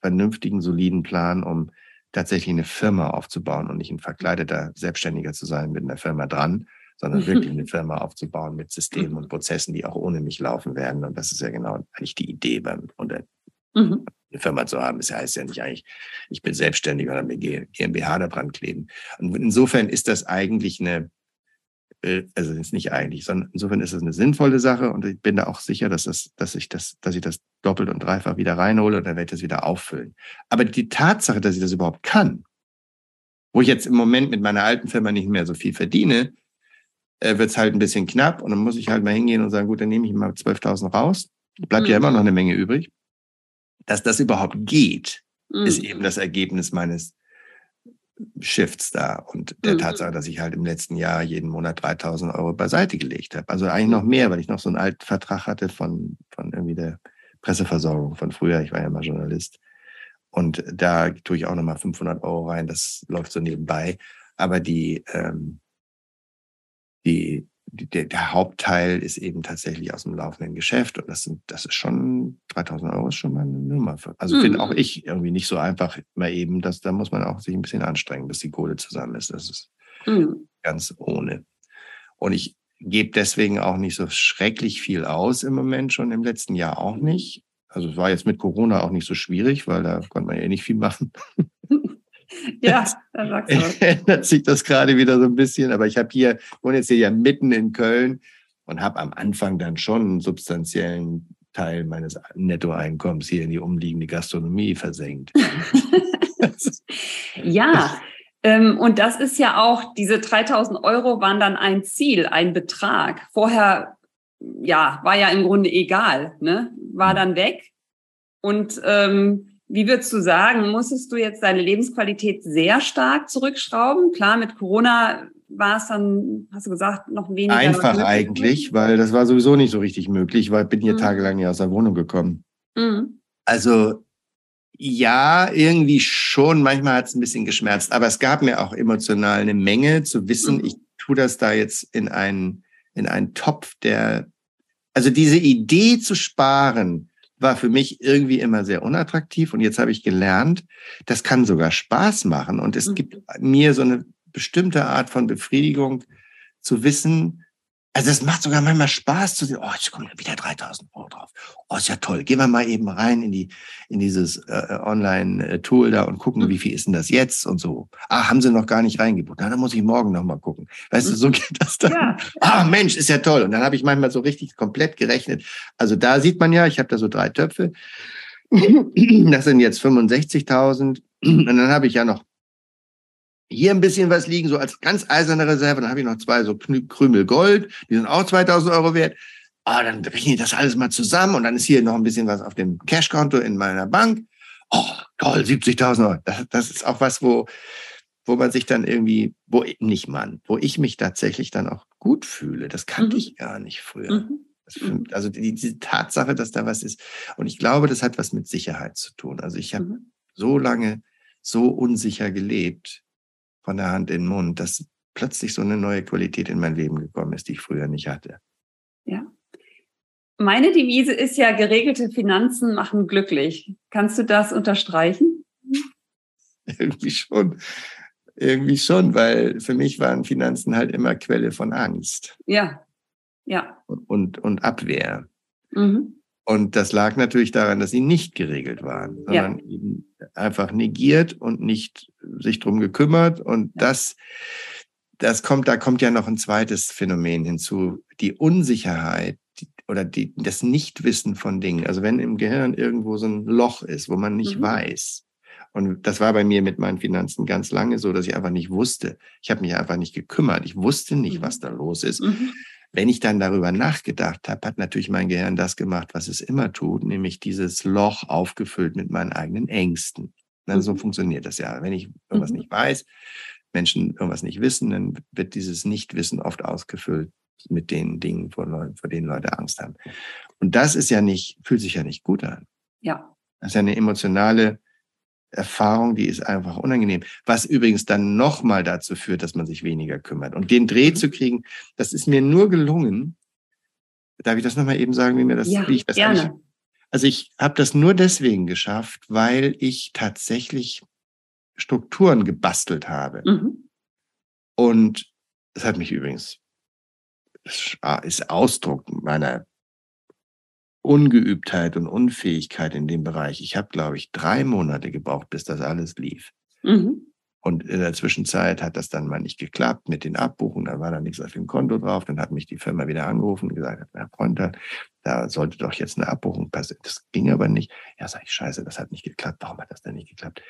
vernünftigen, soliden Plan, um tatsächlich eine Firma aufzubauen und nicht ein verkleideter Selbstständiger zu sein mit einer Firma dran, sondern wirklich eine Firma aufzubauen mit Systemen und Prozessen, die auch ohne mich laufen werden. Und das ist ja genau eigentlich die Idee beim unter mhm. eine Firma zu haben. Das heißt ja nicht eigentlich, ich bin selbstständig oder mir GmbH da dran kleben. Und insofern ist das eigentlich eine also ist nicht eigentlich, sondern insofern ist es eine sinnvolle Sache und ich bin da auch sicher, dass das, dass ich das, dass ich das doppelt und dreifach wieder reinhole und dann werde ich das wieder auffüllen. Aber die Tatsache, dass ich das überhaupt kann, wo ich jetzt im Moment mit meiner alten Firma nicht mehr so viel verdiene, äh, wird es halt ein bisschen knapp und dann muss ich halt mal hingehen und sagen, gut, dann nehme ich mal 12.000 raus. Bleibt mhm. ja immer noch eine Menge übrig. Dass das überhaupt geht, mhm. ist eben das Ergebnis meines Shifts da und der mhm. Tatsache, dass ich halt im letzten Jahr jeden Monat 3000 Euro beiseite gelegt habe. Also eigentlich noch mhm. mehr, weil ich noch so einen alten Vertrag hatte von, von irgendwie der Presseversorgung von früher. Ich war ja mal Journalist. Und da tue ich auch nochmal 500 Euro rein. Das läuft so nebenbei. Aber die, ähm, die, der, der Hauptteil ist eben tatsächlich aus dem laufenden Geschäft und das sind, das ist schon 3000 Euro ist schon mal eine Nummer. Für, also mhm. finde auch ich irgendwie nicht so einfach mal eben, dass da muss man auch sich ein bisschen anstrengen, bis die Kohle zusammen ist. Das ist mhm. ganz ohne. Und ich gebe deswegen auch nicht so schrecklich viel aus im Moment, schon im letzten Jahr auch nicht. Also es war jetzt mit Corona auch nicht so schwierig, weil da konnte man ja eh nicht viel machen. (laughs) Ja, dann sagst du. (laughs) Ändert sich das gerade wieder so ein bisschen. Aber ich habe hier, wohne jetzt hier ja mitten in Köln und habe am Anfang dann schon einen substanziellen Teil meines Nettoeinkommens hier in die umliegende Gastronomie versenkt. (laughs) ja, ähm, und das ist ja auch, diese 3000 Euro waren dann ein Ziel, ein Betrag. Vorher, ja, war ja im Grunde egal, ne? war hm. dann weg. Und ähm, wie würdest du sagen, musstest du jetzt deine Lebensqualität sehr stark zurückschrauben? Klar, mit Corona war es dann, hast du gesagt, noch weniger. Einfach eigentlich, weil das war sowieso nicht so richtig möglich, weil ich bin hier mhm. tagelang nicht aus der Wohnung gekommen. Mhm. Also ja, irgendwie schon. Manchmal hat es ein bisschen geschmerzt, aber es gab mir auch emotional eine Menge zu wissen, mhm. ich tue das da jetzt in einen, in einen Topf, der, also diese Idee zu sparen, war für mich irgendwie immer sehr unattraktiv. Und jetzt habe ich gelernt, das kann sogar Spaß machen. Und es mhm. gibt mir so eine bestimmte Art von Befriedigung zu wissen, also es macht sogar manchmal Spaß zu sehen, oh, jetzt kommen wieder 3000 Euro drauf. Oh, ist ja toll. Gehen wir mal eben rein in die, in dieses äh, Online-Tool da und gucken, mhm. wie viel ist denn das jetzt und so. Ah, haben sie noch gar nicht reingebucht. Na, dann muss ich morgen noch mal gucken. Weißt mhm. du, so (laughs) geht das dann. Ja. Ah, Mensch, ist ja toll. Und dann habe ich manchmal so richtig komplett gerechnet. Also da sieht man ja, ich habe da so drei Töpfe. (laughs) Das sind jetzt 65.000. Und dann habe ich ja noch hier ein bisschen was liegen, so als ganz eiserne Reserve. Dann habe ich noch zwei so Krümel Gold, die sind auch 2000 Euro wert. Ah, dann rechne ich das alles mal zusammen und dann ist hier noch ein bisschen was auf dem Cashkonto in meiner Bank. Oh, toll, 70.000 Euro. Das, das ist auch was, wo, wo man sich dann irgendwie, wo nicht man, wo ich mich tatsächlich dann auch gut fühle. Das kannte mhm. ich gar nicht früher. Mhm. Also die, diese Tatsache, dass da was ist. Und ich glaube, das hat was mit Sicherheit zu tun. Also ich habe mhm. so lange so unsicher gelebt, von der Hand in den Mund, dass plötzlich so eine neue Qualität in mein Leben gekommen ist, die ich früher nicht hatte. Ja. Meine Devise ist ja, geregelte Finanzen machen glücklich. Kannst du das unterstreichen? (laughs) Irgendwie schon. Irgendwie schon, weil für mich waren Finanzen halt immer Quelle von Angst. Ja, ja. Und, und Abwehr. Mhm. Und das lag natürlich daran, dass sie nicht geregelt waren, sondern ja. eben einfach negiert und nicht sich drum gekümmert. Und ja. das, das kommt, da kommt ja noch ein zweites Phänomen hinzu. Die Unsicherheit, die, oder die, das Nichtwissen von Dingen. Also wenn im Gehirn irgendwo so ein Loch ist, wo man nicht mhm. weiß. Und das war bei mir mit meinen Finanzen ganz lange so, dass ich einfach nicht wusste. Ich habe mich einfach nicht gekümmert. Ich wusste nicht, mhm. was da los ist. Mhm. Wenn ich dann darüber nachgedacht habe, hat natürlich mein Gehirn das gemacht, was es immer tut, nämlich dieses Loch aufgefüllt mit meinen eigenen Ängsten. Na, so mhm. funktioniert das ja. Wenn ich irgendwas mhm. nicht weiß, Menschen irgendwas nicht wissen, dann wird dieses Nichtwissen oft ausgefüllt mit den Dingen, vor, vor denen Leute Angst haben. Und das ist ja nicht, fühlt sich ja nicht gut an. Ja. Das ist ja eine emotionale Erfahrung, die ist einfach unangenehm. Was übrigens dann nochmal dazu führt, dass man sich weniger kümmert. Und den Dreh mhm. zu kriegen, das ist mir nur gelungen. Darf ich das nochmal eben sagen, wie mir das, ja, wie ich das gerne. Also ich habe das nur deswegen geschafft, weil ich tatsächlich Strukturen gebastelt habe. Mhm. Und das hat mich übrigens ist Ausdruck meiner Ungeübtheit und Unfähigkeit in dem Bereich. Ich habe, glaube ich, drei Monate gebraucht, bis das alles lief. Mhm. Und in der Zwischenzeit hat das dann mal nicht geklappt mit den Abbuchungen. Da war da nichts auf dem Konto drauf. Dann hat mich die Firma wieder angerufen und gesagt, Herr Freund, da sollte doch jetzt eine Abbuchung passieren. Das ging aber nicht. Ja, sag ich, scheiße, das hat nicht geklappt. Warum hat das denn nicht geklappt?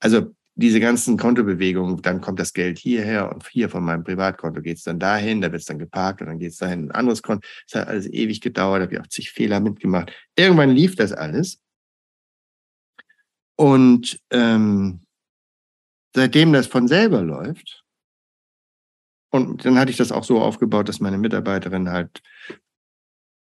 Also diese ganzen Kontobewegungen, dann kommt das Geld hierher und hier von meinem Privatkonto geht es dann dahin, da wird es dann geparkt und dann geht es dahin ein anderes Konto. Es hat alles ewig gedauert, habe ich auch zig Fehler mitgemacht. Irgendwann lief das alles. Und ähm, seitdem das von selber läuft, und dann hatte ich das auch so aufgebaut, dass meine Mitarbeiterin halt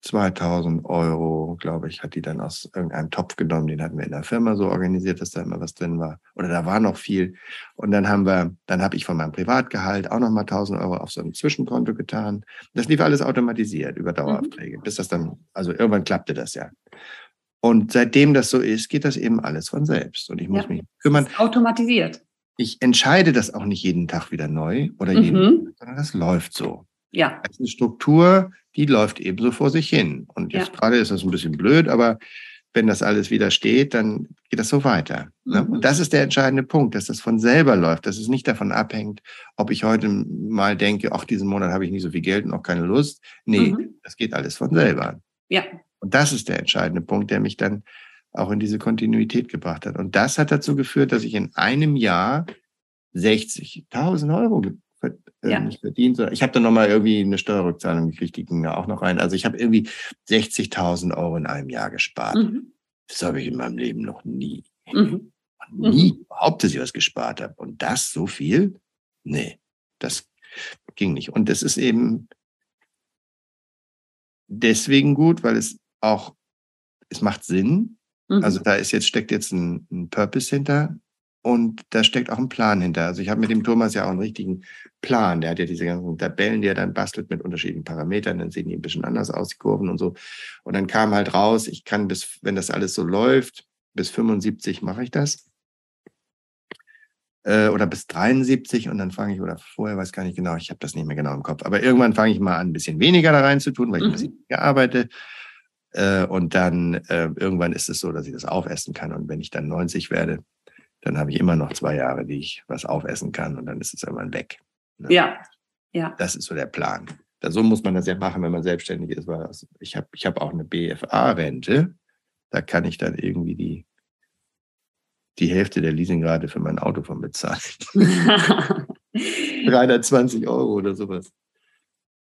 2000 Euro, glaube ich, hat die dann aus irgendeinem Topf genommen. Den hatten wir in der Firma so organisiert, dass da immer was drin war. Oder da war noch viel. Und dann haben wir, dann habe ich von meinem Privatgehalt auch nochmal 1000 Euro auf so ein Zwischenkonto getan. Das lief alles automatisiert über Daueraufträge, mhm. bis das dann, also irgendwann klappte das ja. Und seitdem das so ist, geht das eben alles von selbst. Und ich muss ja, mich kümmern. automatisiert. Ich entscheide das auch nicht jeden Tag wieder neu oder jeden, mhm. sondern das läuft so. Ja. Das ist eine Struktur, die läuft ebenso vor sich hin. Und jetzt ja. gerade ist das ein bisschen blöd, aber wenn das alles wieder steht, dann geht das so weiter. Ne? Mhm. Und das ist der entscheidende Punkt, dass das von selber läuft, dass es nicht davon abhängt, ob ich heute mal denke, ach, diesen Monat habe ich nicht so viel Geld und auch keine Lust. Nee, mhm. das geht alles von selber. Ja. Und das ist der entscheidende Punkt, der mich dann auch in diese Kontinuität gebracht hat. Und das hat dazu geführt, dass ich in einem Jahr 60.000 Euro äh, ja. nicht verdient. Ich habe dann nochmal irgendwie eine Steuerrückzahlung gekriegt, die ging da auch noch rein. Also ich habe irgendwie 60.000 Euro in einem Jahr gespart. Mhm. Das habe ich in meinem Leben noch nie. Mhm. Nie mhm. überhaupt, dass ich was gespart habe. Und das so viel? Nee, das ging nicht. Und das ist eben deswegen gut, weil es auch, es macht Sinn. Mhm. Also da ist jetzt, steckt jetzt ein, ein Purpose hinter. Und da steckt auch ein Plan hinter. Also ich habe mit dem Thomas ja auch einen richtigen Plan. Der hat ja diese ganzen Tabellen, die er dann bastelt mit unterschiedlichen Parametern. Dann sehen die ein bisschen anders aus, die Kurven und so. Und dann kam halt raus, ich kann bis, wenn das alles so läuft, bis 75 mache ich das. Äh, oder bis 73 und dann fange ich, oder vorher weiß gar nicht genau, ich habe das nicht mehr genau im Kopf. Aber irgendwann fange ich mal an, ein bisschen weniger da rein zu tun, weil ich mhm. ein bisschen arbeite. Äh, und dann äh, irgendwann ist es so, dass ich das aufessen kann. Und wenn ich dann 90 werde, dann habe ich immer noch zwei Jahre, die ich was aufessen kann und dann ist es irgendwann weg. Ne? Ja, ja. Das ist so der Plan. So muss man das ja machen, wenn man selbstständig ist, weil ich habe ich hab auch eine BFA-Rente. Da kann ich dann irgendwie die, die Hälfte der Leasingrate für mein Auto von bezahlen. (laughs) 320 Euro oder sowas.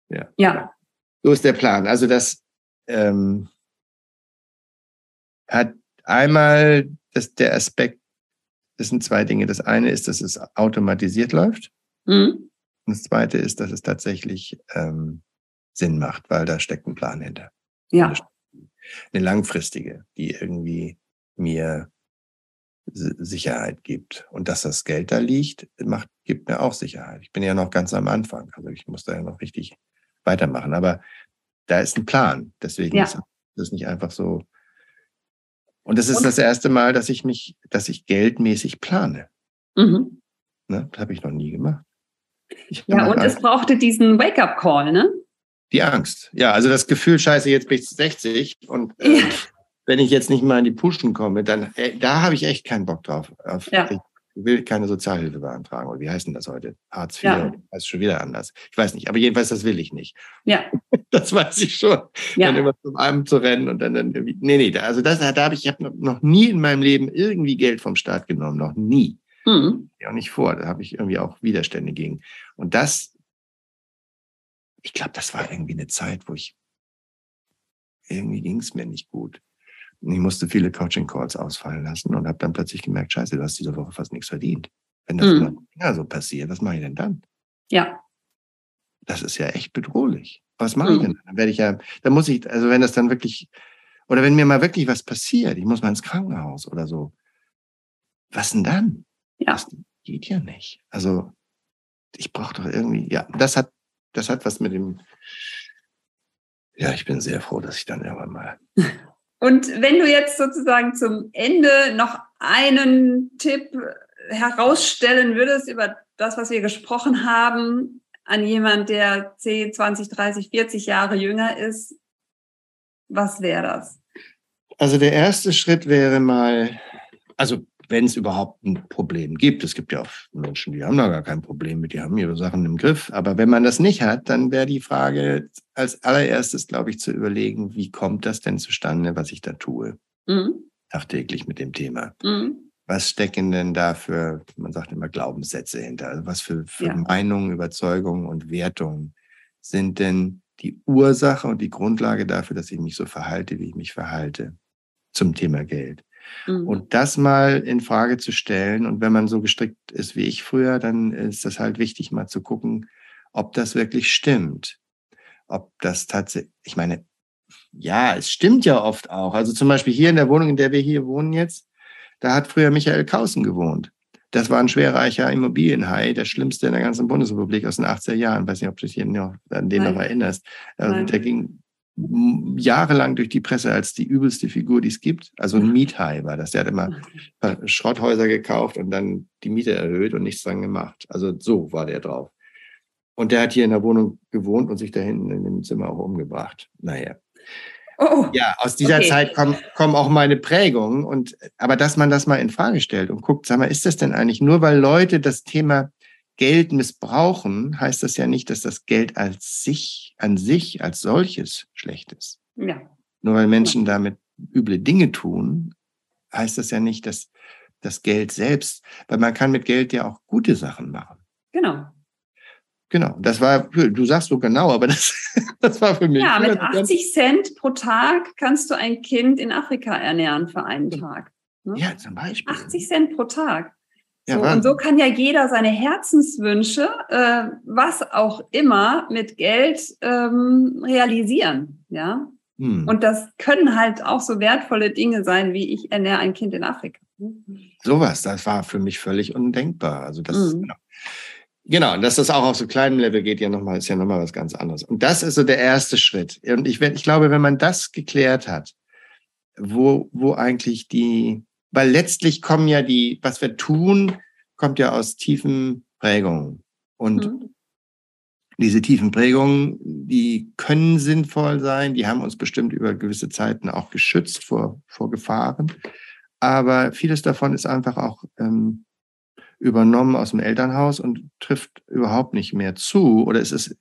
Ja. ja. So ist der Plan. Also das ähm, hat einmal das, der Aspekt das sind zwei Dinge. Das eine ist, dass es automatisiert läuft. Mhm. Und das zweite ist, dass es tatsächlich ähm, Sinn macht, weil da steckt ein Plan hinter. Ja. Eine langfristige, die irgendwie mir Sicherheit gibt. Und dass das Geld da liegt, macht, gibt mir auch Sicherheit. Ich bin ja noch ganz am Anfang. Also ich muss da ja noch richtig weitermachen. Aber da ist ein Plan. Deswegen ja. ist das nicht einfach so, und das ist und? das erste Mal, dass ich mich, dass ich geldmäßig plane. Mhm. Ne? Das habe ich noch nie gemacht. Ja, und Angst. es brauchte diesen Wake-up-Call, ne? Die Angst. Ja, also das Gefühl, scheiße, jetzt bin ich 60 und äh, ja. wenn ich jetzt nicht mal in die Puschen komme, dann äh, da habe ich echt keinen Bock drauf. Auf, ja. Ich will keine Sozialhilfe beantragen. Oder wie heißt denn das heute? Hartz IV, ja. das ist schon wieder anders. Ich weiß nicht, aber jedenfalls, das will ich nicht. Ja. (laughs) das weiß ich schon. Ja. Dann immer zum Abend zu rennen und dann, dann irgendwie. Nee, nee, also das, da habe ich, ich habe noch nie in meinem Leben irgendwie Geld vom Staat genommen, noch nie. Mhm. Ja, auch nicht vor. Da habe ich irgendwie auch Widerstände gegen. Und das, ich glaube, das war irgendwie eine Zeit, wo ich irgendwie ging es mir nicht gut. Und ich musste viele Coaching-Calls ausfallen lassen und habe dann plötzlich gemerkt, scheiße, du hast diese Woche fast nichts verdient. Wenn das mhm. immer so passiert, was mache ich denn dann? Ja. Das ist ja echt bedrohlich. Was mache mhm. ich denn? Dann werde ich ja, dann muss ich, also wenn das dann wirklich, oder wenn mir mal wirklich was passiert, ich muss mal ins Krankenhaus oder so, was denn dann? Ja. Das geht ja nicht. Also ich brauche doch irgendwie, ja, das hat, das hat was mit dem, ja, ich bin sehr froh, dass ich dann irgendwann mal (laughs) Und wenn du jetzt sozusagen zum Ende noch einen Tipp herausstellen würdest über das, was wir gesprochen haben, an jemand, der 10, 20, 30, 40 Jahre jünger ist, was wäre das? Also der erste Schritt wäre mal, also wenn es überhaupt ein Problem gibt. Es gibt ja auch Menschen, die haben da gar kein Problem mit, die haben ihre Sachen im Griff. Aber wenn man das nicht hat, dann wäre die Frage als allererstes, glaube ich, zu überlegen, wie kommt das denn zustande, was ich da tue? Mhm. Tagtäglich mit dem Thema. Mhm. Was stecken denn da für, man sagt immer Glaubenssätze hinter? Also was für, für ja. Meinungen, Überzeugungen und Wertungen sind denn die Ursache und die Grundlage dafür, dass ich mich so verhalte, wie ich mich verhalte zum Thema Geld? Mhm. Und das mal in Frage zu stellen. Und wenn man so gestrickt ist wie ich früher, dann ist das halt wichtig, mal zu gucken, ob das wirklich stimmt. Ob das tatsächlich, ich meine, ja, es stimmt ja oft auch. Also zum Beispiel hier in der Wohnung, in der wir hier wohnen jetzt, da hat früher Michael Kausen gewohnt. Das war ein schwerreicher Immobilienhai, der schlimmste in der ganzen Bundesrepublik aus den 80er Jahren. Ich weiß nicht, ob du dich noch an den Nein. noch erinnerst. Also der ging jahrelang durch die Presse als die übelste Figur, die es gibt. Also ein Miethai war das. Der hat immer (laughs) Schrotthäuser gekauft und dann die Miete erhöht und nichts dran gemacht. Also so war der drauf. Und der hat hier in der Wohnung gewohnt und sich da hinten in dem Zimmer auch umgebracht. Naja. Oh, ja, aus dieser okay. Zeit kommen, kommen auch meine Prägungen. Und, aber dass man das mal in Frage stellt und guckt, sag mal, ist das denn eigentlich nur, weil Leute das Thema Geld missbrauchen, heißt das ja nicht, dass das Geld als sich, an sich als solches schlecht ist. Ja. Nur weil Menschen ja. damit üble Dinge tun, heißt das ja nicht, dass das Geld selbst, weil man kann mit Geld ja auch gute Sachen machen. Genau. Genau, das war, du sagst so genau, aber (laughs) das, das war für mich. Ja, mit 80 Cent pro Tag kannst du ein Kind in Afrika ernähren für einen Tag. Ne? Ja, zum Beispiel. 80 Cent pro Tag. So, und so kann ja jeder seine Herzenswünsche, äh, was auch immer, mit Geld ähm, realisieren. Ja. Hm. Und das können halt auch so wertvolle Dinge sein, wie ich ernähre ein Kind in Afrika. Sowas, das war für mich völlig undenkbar. Also das, mhm. Genau. Dass das auch auf so kleinem Level geht, ja nochmal, ist ja nochmal was ganz anderes. Und das ist so der erste Schritt. Und ich, ich glaube, wenn man das geklärt hat, wo, wo eigentlich die, weil letztlich kommen ja die, was wir tun, kommt ja aus tiefen Prägungen. Und mhm. diese tiefen Prägungen, die können sinnvoll sein, die haben uns bestimmt über gewisse Zeiten auch geschützt vor, vor Gefahren. Aber vieles davon ist einfach auch ähm, übernommen aus dem Elternhaus und trifft überhaupt nicht mehr zu. Oder es ist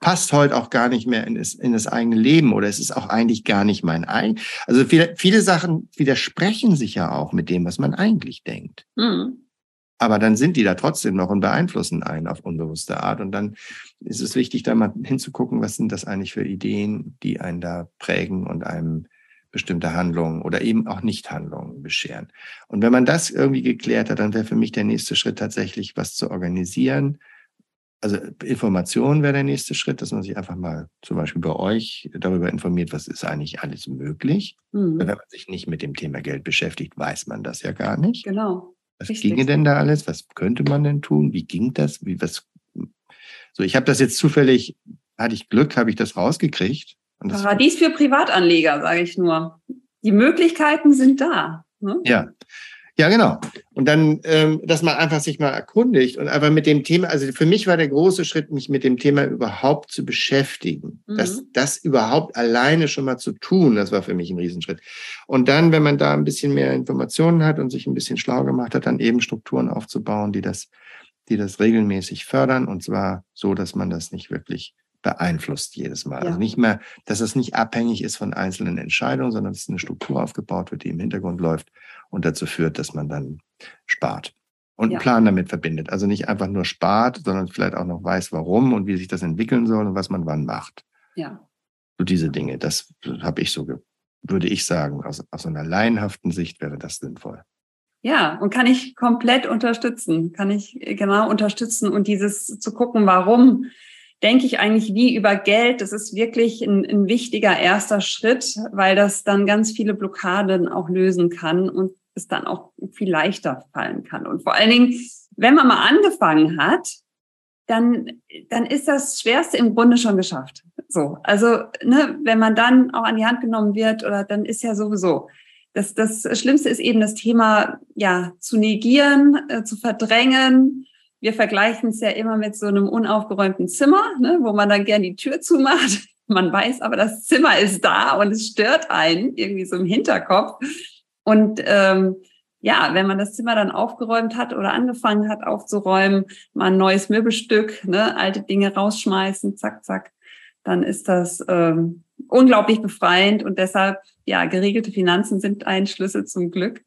passt heute auch gar nicht mehr in das, in das eigene Leben oder es ist auch eigentlich gar nicht mein eigen. Also viele, viele Sachen widersprechen sich ja auch mit dem, was man eigentlich denkt. Mhm. Aber dann sind die da trotzdem noch und beeinflussen einen auf unbewusste Art. Und dann ist es wichtig, da mal hinzugucken, was sind das eigentlich für Ideen, die einen da prägen und einem bestimmte Handlungen oder eben auch Nichthandlungen bescheren. Und wenn man das irgendwie geklärt hat, dann wäre für mich der nächste Schritt tatsächlich, was zu organisieren, also Information wäre der nächste Schritt, dass man sich einfach mal zum Beispiel bei euch darüber informiert, was ist eigentlich alles möglich. Mhm. Wenn man sich nicht mit dem Thema Geld beschäftigt, weiß man das ja gar nicht. Genau. Was Richtig. ginge denn da alles? Was könnte man denn tun? Wie ging das? Wie was? So, ich habe das jetzt zufällig, hatte ich Glück, habe ich das rausgekriegt. Paradies für Privatanleger, sage ich nur. Die Möglichkeiten sind da. Ne? Ja, ja, genau. Und dann, ähm, dass man einfach sich mal erkundigt und einfach mit dem Thema, also für mich war der große Schritt, mich mit dem Thema überhaupt zu beschäftigen. Mhm. Das, das überhaupt alleine schon mal zu tun, das war für mich ein Riesenschritt. Und dann, wenn man da ein bisschen mehr Informationen hat und sich ein bisschen schlau gemacht hat, dann eben Strukturen aufzubauen, die das, die das regelmäßig fördern und zwar so, dass man das nicht wirklich beeinflusst jedes Mal. Also ja. Also nicht mehr, dass es nicht abhängig ist von einzelnen Entscheidungen, sondern dass eine Struktur aufgebaut wird, die im Hintergrund läuft und dazu führt, dass man dann spart und ja. einen Plan damit verbindet. Also nicht einfach nur spart, sondern vielleicht auch noch weiß, warum und wie sich das entwickeln soll und was man wann macht. Ja. So diese Dinge, das habe ich so, würde ich sagen, aus, aus einer laienhaften Sicht wäre das sinnvoll. Ja, und kann ich komplett unterstützen, kann ich genau unterstützen und dieses zu gucken, warum denke ich eigentlich wie über Geld. Das ist wirklich ein, ein wichtiger erster Schritt, weil das dann ganz viele Blockaden auch lösen kann und es dann auch viel leichter fallen kann. Und vor allen Dingen, wenn man mal angefangen hat, dann, dann ist das Schwerste im Grunde schon geschafft. So, also ne, wenn man dann auch an die Hand genommen wird, oder dann ist ja sowieso. Das, das Schlimmste ist eben das Thema ja zu negieren, äh, zu verdrängen, wir vergleichen es ja immer mit so einem unaufgeräumten Zimmer, ne, wo man dann gern die Tür zumacht. (laughs) Man weiß aber, das Zimmer ist da und es stört einen irgendwie so im Hinterkopf. Und ähm, ja, wenn man das Zimmer dann aufgeräumt hat oder angefangen hat aufzuräumen, mal ein neues Möbelstück, ne, alte Dinge rausschmeißen, zack, zack, dann ist das ähm, unglaublich befreiend und deshalb, ja, geregelte Finanzen sind ein Schlüssel zum Glück.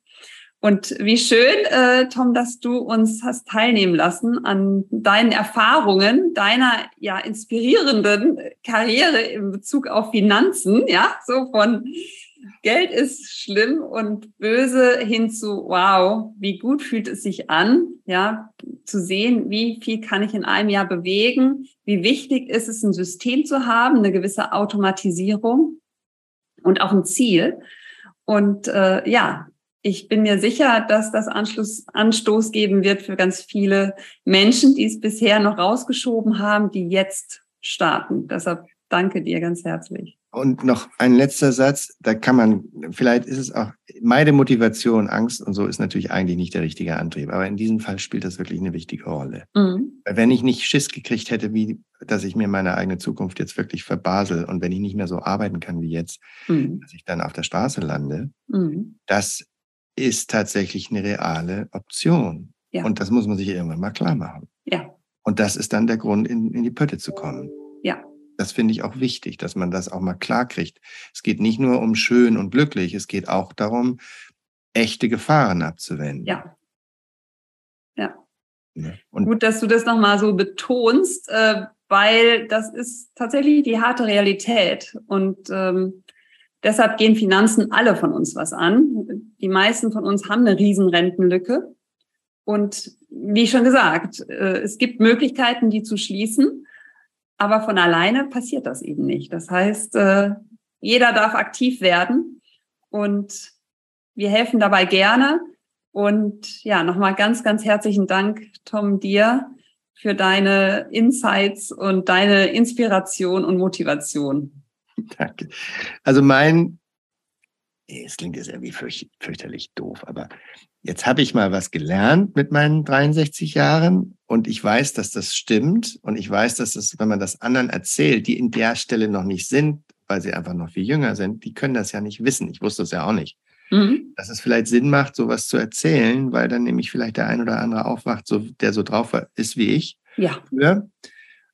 Und wie schön, äh, Tom, dass du uns hast teilnehmen lassen an deinen Erfahrungen, deiner ja inspirierenden Karriere in Bezug auf Finanzen, ja, so von Geld ist schlimm und böse hin zu wow, wie gut fühlt es sich an, ja, zu sehen, wie viel kann ich in einem Jahr bewegen, wie wichtig ist es, ein System zu haben, eine gewisse Automatisierung und auch ein Ziel. Und äh, ja, ich bin mir sicher, dass das Anschluss, Anstoß geben wird für ganz viele Menschen, die es bisher noch rausgeschoben haben, die jetzt starten. Deshalb danke dir ganz herzlich. Und noch ein letzter Satz, da kann man, vielleicht ist es auch, meine Motivation, Angst und so ist natürlich eigentlich nicht der richtige Antrieb, aber in diesem Fall spielt das wirklich eine wichtige Rolle. Mhm. Weil wenn ich nicht Schiss gekriegt hätte, wie, dass ich mir meine eigene Zukunft jetzt wirklich verbasel und wenn ich nicht mehr so arbeiten kann wie jetzt, mhm. dass ich dann auf der Straße lande, mhm. das ist tatsächlich eine reale Option. Ja. Und das muss man sich irgendwann mal klar machen. Ja. Und das ist dann der Grund, in, in die Pötte zu kommen. Ja. Das finde ich auch wichtig, dass man das auch mal klar kriegt. Es geht nicht nur um schön und glücklich, es geht auch darum, echte Gefahren abzuwenden. Ja. Ja. ja. Und Gut, dass du das nochmal so betonst, äh, weil das ist tatsächlich die harte Realität. Und ähm, Deshalb gehen Finanzen alle von uns was an. Die meisten von uns haben eine Riesenrentenlücke. Und wie schon gesagt, äh, es gibt Möglichkeiten, die zu schließen, aber von alleine passiert das eben nicht. Das heißt, äh, jeder darf aktiv werden und wir helfen dabei gerne. Und ja, nochmal ganz, ganz herzlichen Dank, Tom, dir für deine Insights und deine Inspiration und Motivation. (laughs) Danke. Also mein, es klingt jetzt irgendwie fürch, fürchterlich doof, aber jetzt habe ich mal was gelernt mit meinen 63 Jahren und ich weiß, dass das stimmt und ich weiß, dass das, wenn man das anderen erzählt, die in der Stelle noch nicht sind, weil sie einfach noch viel jünger sind, die können das ja nicht wissen. Ich wusste es ja auch nicht. Mhm. Dass es vielleicht Sinn macht, sowas zu erzählen, weil dann nämlich vielleicht der ein oder andere aufwacht, so, der so drauf ist wie ich. Ja. Früher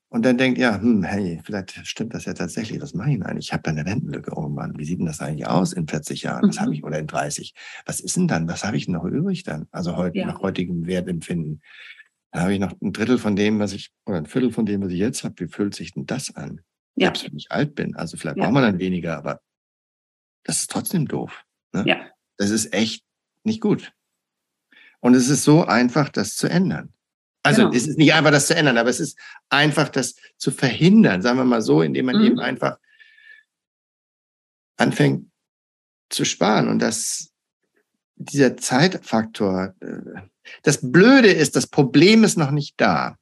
und dann denkt, ja, hm, hey, vielleicht stimmt das ja tatsächlich. Was mache ich denn eigentlich? Ich habe da eine Rentenlücke. Oh Mann, wie sieht denn das eigentlich aus in 40 Jahren? Was mhm. habe ich oder in 30? Was ist denn dann? Was habe ich denn noch übrig dann? Also heute ja. nach heutigem Wertempfinden. Da habe ich noch ein Drittel von dem, was ich, oder ein Viertel von dem, was ich jetzt habe. Wie fühlt sich denn das an? Ja. Selbst wenn ich alt bin. Also vielleicht ja. braucht man dann weniger, aber das ist trotzdem doof. Ne? Ja. Das ist echt nicht gut. Und es ist so einfach, das zu ändern. Also genau. es ist nicht einfach, das zu ändern, aber es ist einfach, das zu verhindern, sagen wir mal so, indem man mhm. eben einfach anfängt zu sparen und das dieser Zeitfaktor. Äh, das Blöde ist, das Problem ist noch nicht da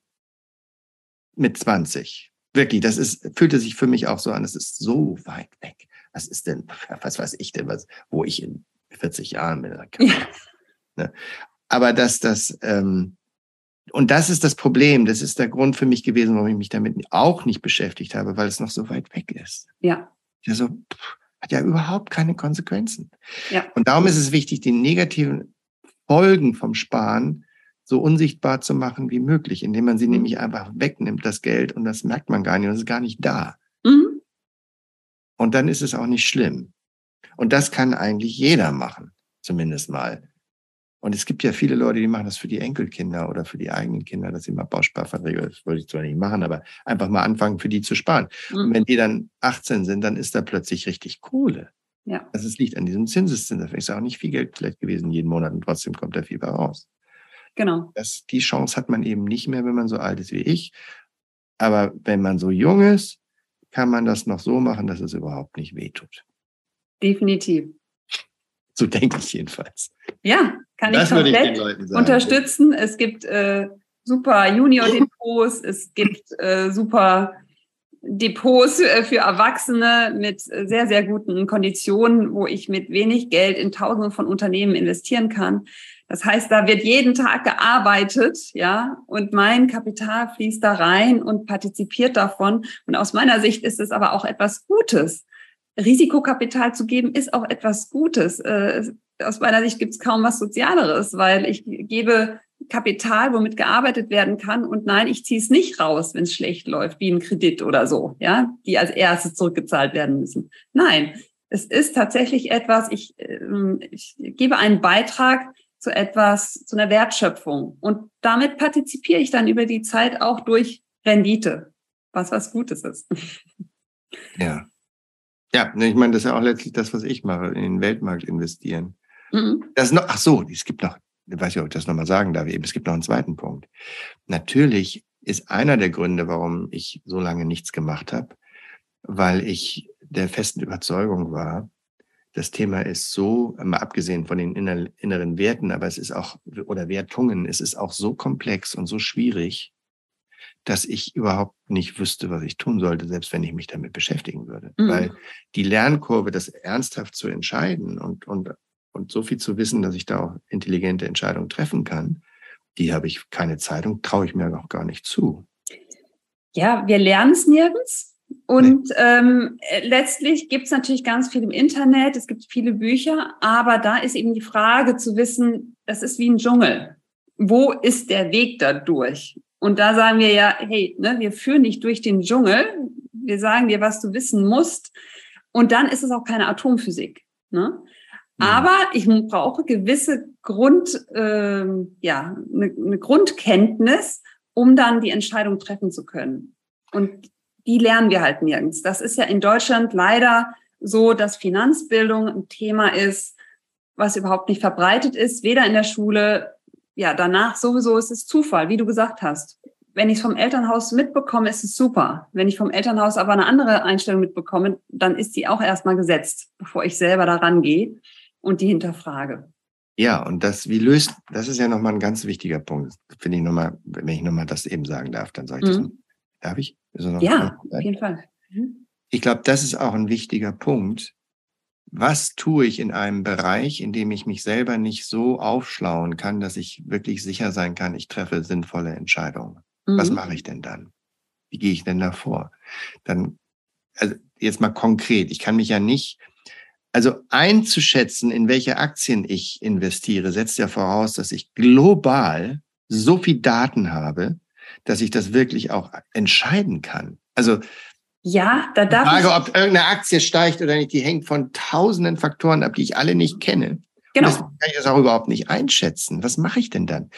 mit 20. Wirklich, das ist, fühlte sich für mich auch so an, es ist so weit weg. Was ist denn, was weiß ich denn, was, wo ich in 40 Jahren bin? Ja. Ne? Aber dass das, ähm, und das ist das Problem. Das ist der Grund für mich gewesen, warum ich mich damit auch nicht beschäftigt habe, weil es noch so weit weg ist. Ja. Ja, so, pff, hat ja überhaupt keine Konsequenzen. Ja. Und darum ist es wichtig, die negativen Folgen vom Sparen so unsichtbar zu machen wie möglich, indem man sie mhm. nämlich einfach wegnimmt, das Geld, und das merkt man gar nicht, und es ist gar nicht da. Mhm. Und dann ist es auch nicht schlimm. Und das kann eigentlich jeder machen, zumindest mal. Und es gibt ja viele Leute, die machen das für die Enkelkinder oder für die eigenen Kinder, dass sie mal Bausparverträge, das wollte ich zwar nicht machen, aber einfach mal anfangen, für die zu sparen. Mhm. Und wenn die dann 18 sind, dann ist da plötzlich richtig Kohle. Ja. Das ist, liegt an diesem Zinseszins. Das ist auch nicht viel Geld vielleicht gewesen jeden Monat und trotzdem kommt da viel bei raus. Genau. Das, die Chance hat man eben nicht mehr, wenn man so alt ist wie ich. Aber wenn man so jung ist, kann man das noch so machen, dass es überhaupt nicht wehtut. Definitiv. So denke ich jedenfalls. Ja, kann das ich komplett ich unterstützen. Es gibt äh, super Junior-Depots, (laughs) es gibt äh, super Depots äh, für Erwachsene mit sehr, sehr guten Konditionen, wo ich mit wenig Geld in Tausenden von Unternehmen investieren kann. Das heißt, da wird jeden Tag gearbeitet, ja, und mein Kapital fließt da rein und partizipiert davon. Und aus meiner Sicht ist es aber auch etwas Gutes. Risikokapital zu geben ist auch etwas Gutes. Aus meiner Sicht gibt es kaum was Sozialeres, weil ich gebe Kapital, womit gearbeitet werden kann. Und nein, ich ziehe es nicht raus, wenn es schlecht läuft, wie ein Kredit oder so, ja, die als erstes zurückgezahlt werden müssen. Nein, es ist tatsächlich etwas, ich, ähm, ich gebe einen Beitrag zu etwas, zu einer Wertschöpfung. Und damit partizipiere ich dann über die Zeit auch durch Rendite, was was Gutes ist. Ja. Ja, ne, ich meine, das ist ja auch letztlich das, was ich mache, in den Weltmarkt investieren. Mhm. Das noch, ach so, es gibt noch, ich weiß nicht, ob ich das nochmal sagen darf, es gibt noch einen zweiten Punkt. Natürlich ist einer der Gründe, warum ich so lange nichts gemacht habe, weil ich der festen Überzeugung war, das Thema ist so, mal abgesehen von den inneren Werten, aber es ist auch, oder Wertungen, es ist auch so komplex und so schwierig, dass ich überhaupt nicht wüsste, was ich tun sollte, selbst wenn ich mich damit beschäftigen würde. Mhm. Weil die Lernkurve, das ernsthaft zu entscheiden und, und, und so viel zu wissen, dass ich da auch intelligente Entscheidungen treffen kann, die habe ich keine Zeit und traue ich mir auch gar nicht zu. Ja, wir lernen es nirgends. Und nee. ähm, äh, letztlich gibt es natürlich ganz viel im Internet, es gibt viele Bücher, aber da ist eben die Frage zu wissen, das ist wie ein Dschungel. Wo ist der Weg da durch? Und da sagen wir ja, hey, ne, wir führen dich durch den Dschungel, wir sagen dir, was du wissen musst. Und dann ist es auch keine Atomphysik. Ne? Mhm. Aber ich brauche gewisse Grund, äh, ja, eine, eine Grundkenntnis, um dann die Entscheidung treffen zu können. Und die lernen wir halt nirgends. Das ist ja in Deutschland leider so, dass Finanzbildung ein Thema ist, was überhaupt nicht verbreitet ist, weder in der Schule, ja, danach sowieso ist es Zufall, wie du gesagt hast. Wenn ich es vom Elternhaus mitbekomme, ist es super. Wenn ich vom Elternhaus aber eine andere Einstellung mitbekomme, dann ist die auch erstmal gesetzt, bevor ich selber daran gehe und die hinterfrage. Ja, und das, wie löst, das ist ja nochmal ein ganz wichtiger Punkt. Finde ich nochmal, wenn ich nochmal das eben sagen darf, dann sage ich mhm. das. Darf ich? ja, auf jeden Fall. Mhm. Ich glaube, das ist auch ein wichtiger Punkt. Was tue ich in einem Bereich, in dem ich mich selber nicht so aufschlauen kann, dass ich wirklich sicher sein kann, ich treffe sinnvolle Entscheidungen? Mhm. Was mache ich denn dann? Wie gehe ich denn da vor? Dann, also jetzt mal konkret, ich kann mich ja nicht, also einzuschätzen, in welche Aktien ich investiere, setzt ja voraus, dass ich global so viel Daten habe, dass ich das wirklich auch entscheiden kann. Also ja, da darf die Frage, ob irgendeine Aktie steigt oder nicht, die hängt von tausenden Faktoren ab, die ich alle nicht kenne. Genau. Das kann ich das auch überhaupt nicht einschätzen. Was mache ich denn dann?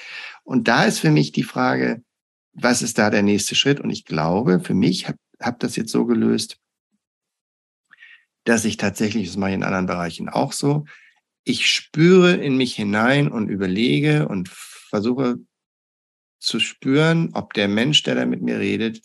Und da ist für mich die Frage, was ist da der nächste Schritt? Und ich glaube, für mich habe hab das jetzt so gelöst, dass ich tatsächlich, das mache ich in anderen Bereichen auch so, ich spüre in mich hinein und überlege und versuche zu spüren, ob der Mensch, der da mit mir redet,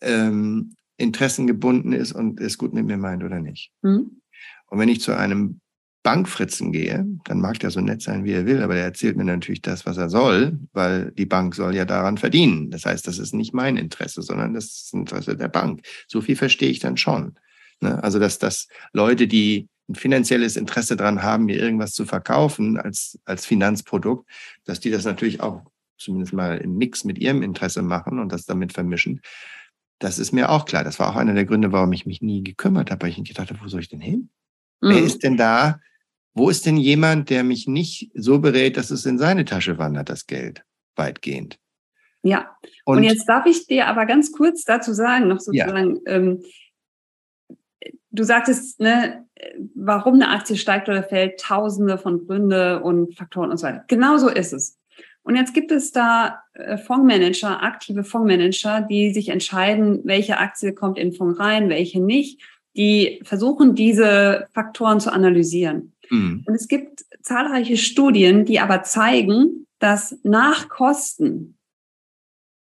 ähm, interessengebunden ist und es gut mit mir meint oder nicht. Mhm. Und wenn ich zu einem Bankfritzen gehe, dann mag der so nett sein, wie er will, aber der erzählt mir natürlich das, was er soll, weil die Bank soll ja daran verdienen. Das heißt, das ist nicht mein Interesse, sondern das ist das Interesse der Bank. So viel verstehe ich dann schon. Ne? Also, dass, dass Leute, die ein finanzielles Interesse daran haben, mir irgendwas zu verkaufen als, als Finanzprodukt, dass die das natürlich auch zumindest mal im Mix mit ihrem Interesse machen und das damit vermischen. Das ist mir auch klar. Das war auch einer der Gründe, warum ich mich nie gekümmert habe, weil ich nicht gedacht habe, wo soll ich denn hin? Mhm. Wer ist denn da wo ist denn jemand, der mich nicht so berät, dass es in seine Tasche wandert, das Geld, weitgehend? Ja, und, und jetzt darf ich dir aber ganz kurz dazu sagen, noch sozusagen, ja. ähm, du sagtest, ne, warum eine Aktie steigt oder fällt, tausende von Gründe und Faktoren und so weiter. Genau so ist es. Und jetzt gibt es da äh, Fondsmanager, aktive Fondsmanager, die sich entscheiden, welche Aktie kommt in den Fonds rein, welche nicht. Die versuchen, diese Faktoren zu analysieren. Mhm. Und es gibt zahlreiche Studien, die aber zeigen, dass nach Kosten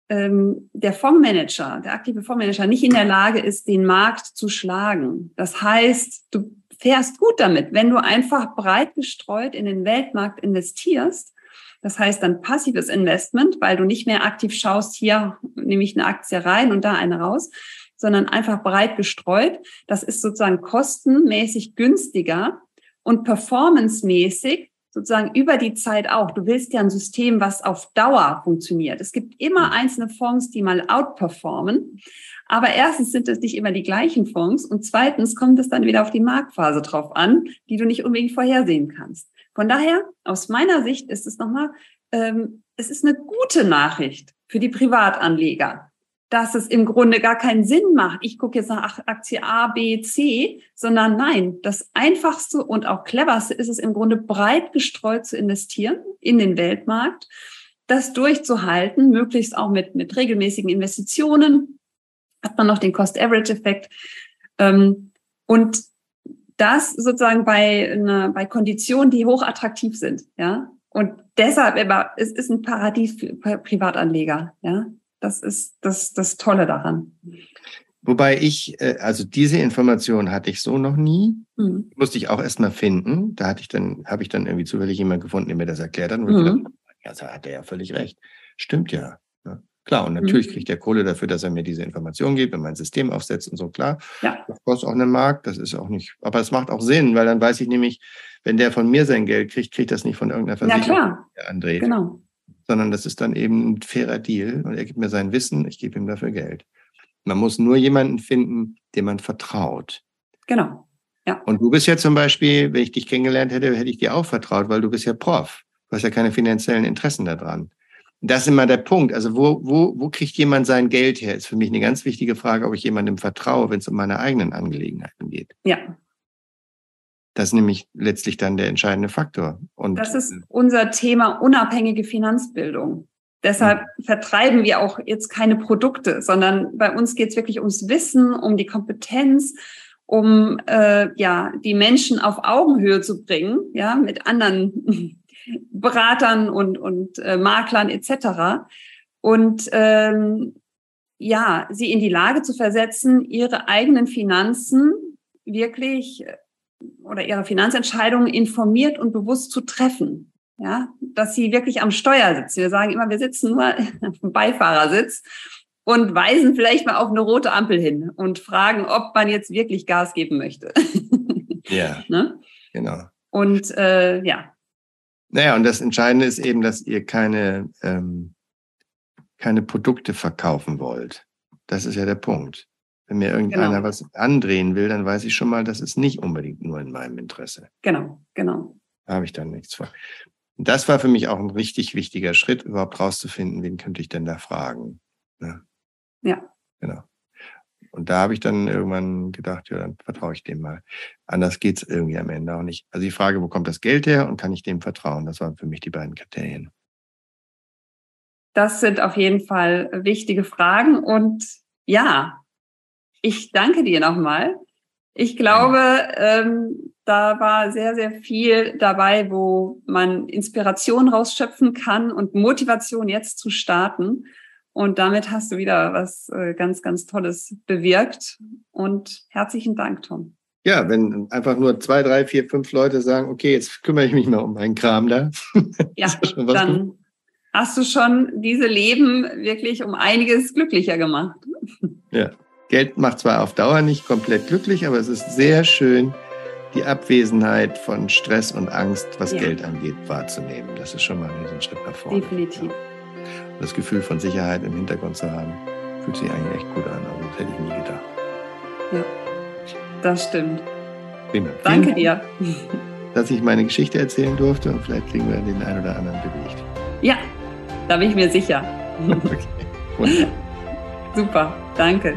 ähm, der Fondsmanager, der aktive Fondsmanager nicht in der Lage ist, den Markt zu schlagen. Das heißt, du fährst gut damit, wenn du einfach breit gestreut in den Weltmarkt investierst. Das heißt dann passives Investment, weil du nicht mehr aktiv schaust, hier nehme ich eine Aktie rein und da eine raus, sondern einfach breit gestreut. Das ist sozusagen kostenmäßig günstiger und performancemäßig sozusagen über die Zeit auch. Du willst ja ein System, was auf Dauer funktioniert. Es gibt immer einzelne Fonds, die mal outperformen. Aber erstens sind es nicht immer die gleichen Fonds und zweitens kommt es dann wieder auf die Marktphase drauf an, die du nicht unbedingt vorhersehen kannst. Von daher, aus meiner Sicht ist es nochmal, ähm, es ist eine gute Nachricht für die Privatanleger, dass es im Grunde gar keinen Sinn macht. Ich gucke jetzt nach Aktie A, B, C, sondern nein, das einfachste und auch cleverste ist es im Grunde breit gestreut zu investieren in den Weltmarkt, das durchzuhalten, möglichst auch mit, mit regelmäßigen Investitionen, hat man noch den Cost-Average-Effekt. Ähm, und das sozusagen bei, einer, bei Konditionen, die hoch attraktiv sind, ja. Und deshalb, es ist ein Paradies für Privatanleger, ja. Das ist das, das Tolle daran. Wobei ich, äh, also diese Information hatte ich so noch nie. Mhm. Musste ich auch erstmal finden. Da hatte ich dann, habe ich dann irgendwie zufällig jemand gefunden, der mir das erklärt hat. Und mhm. gedacht, ja, da hat er ja völlig recht. Stimmt ja. ja. Klar, und natürlich mhm. kriegt er Kohle dafür, dass er mir diese Information gibt und mein System aufsetzt und so, klar. Ja. Das kostet auch einen Markt, das ist auch nicht, aber es macht auch Sinn, weil dann weiß ich nämlich, wenn der von mir sein Geld kriegt, kriegt das nicht von irgendeiner Versicherung, ja, klar. der andreht. Genau sondern das ist dann eben ein fairer Deal und er gibt mir sein Wissen, ich gebe ihm dafür Geld. Man muss nur jemanden finden, dem man vertraut. Genau. Ja. Und du bist ja zum Beispiel, wenn ich dich kennengelernt hätte, hätte ich dir auch vertraut, weil du bist ja Prof. Du hast ja keine finanziellen Interessen daran. Das ist immer der Punkt. Also wo, wo, wo kriegt jemand sein Geld her? Ist für mich eine ganz wichtige Frage, ob ich jemandem vertraue, wenn es um meine eigenen Angelegenheiten geht. Ja, das ist nämlich letztlich dann der entscheidende Faktor. Und das ist unser Thema unabhängige Finanzbildung. Deshalb mhm. vertreiben wir auch jetzt keine Produkte, sondern bei uns geht es wirklich ums Wissen, um die Kompetenz, um äh, ja die Menschen auf Augenhöhe zu bringen, ja mit anderen (laughs) Beratern und und äh, Maklern etc. Und ähm, ja sie in die Lage zu versetzen, ihre eigenen Finanzen wirklich oder ihre Finanzentscheidungen informiert und bewusst zu treffen. Ja, dass sie wirklich am Steuer sitzen. Wir sagen immer, wir sitzen nur (laughs) auf dem Beifahrersitz und weisen vielleicht mal auf eine rote Ampel hin und fragen, ob man jetzt wirklich Gas geben möchte. (laughs) Ja. (laughs) ne? Genau. Und äh, ja. Naja, und das Entscheidende ist eben, dass ihr keine, ähm, keine Produkte verkaufen wollt. Das ist ja der Punkt. Wenn mir irgendeiner genau. was andrehen will, dann weiß ich schon mal, das ist nicht unbedingt nur in meinem Interesse. Genau, genau. Da habe ich dann nichts vor. Und das war für mich auch ein richtig wichtiger Schritt, überhaupt rauszufinden, wen könnte ich denn da fragen. Ne? Ja. Genau. Und da habe ich dann irgendwann gedacht, ja, dann vertraue ich dem mal. Anders geht's irgendwie am Ende auch nicht. Also die Frage, wo kommt das Geld her und kann ich dem vertrauen? Das waren für mich die beiden Kriterien. Das sind auf jeden Fall wichtige Fragen. Und ja, ich danke dir nochmal. Ich glaube, ähm, da war sehr, sehr viel dabei, wo man Inspiration rausschöpfen kann und Motivation jetzt zu starten. Und damit hast du wieder was äh, ganz, ganz Tolles bewirkt. Und herzlichen Dank, Tom. Ja, wenn einfach nur zwei, drei, vier, fünf Leute sagen, okay, jetzt kümmere ich mich mal um meinen Kram da. (laughs) ja, dann gut. hast du schon diese Leben wirklich um einiges glücklicher gemacht. Ja. Geld macht zwar auf Dauer nicht komplett glücklich, aber es ist sehr schön, die Abwesenheit von Stress und Angst, was ja. Geld angeht, wahrzunehmen. Das ist schon mal ein Schritt nach vorne. Definitiv. Ja. Das Gefühl von Sicherheit im Hintergrund zu haben, fühlt sich eigentlich echt gut an. Also das hätte ich nie gedacht. Ja, das stimmt. Prima. Danke dir. dass ich meine Geschichte erzählen durfte und vielleicht kriegen wir den einen oder anderen bewegt. Ja, da bin ich mir sicher. (laughs) Okay. Super, danke.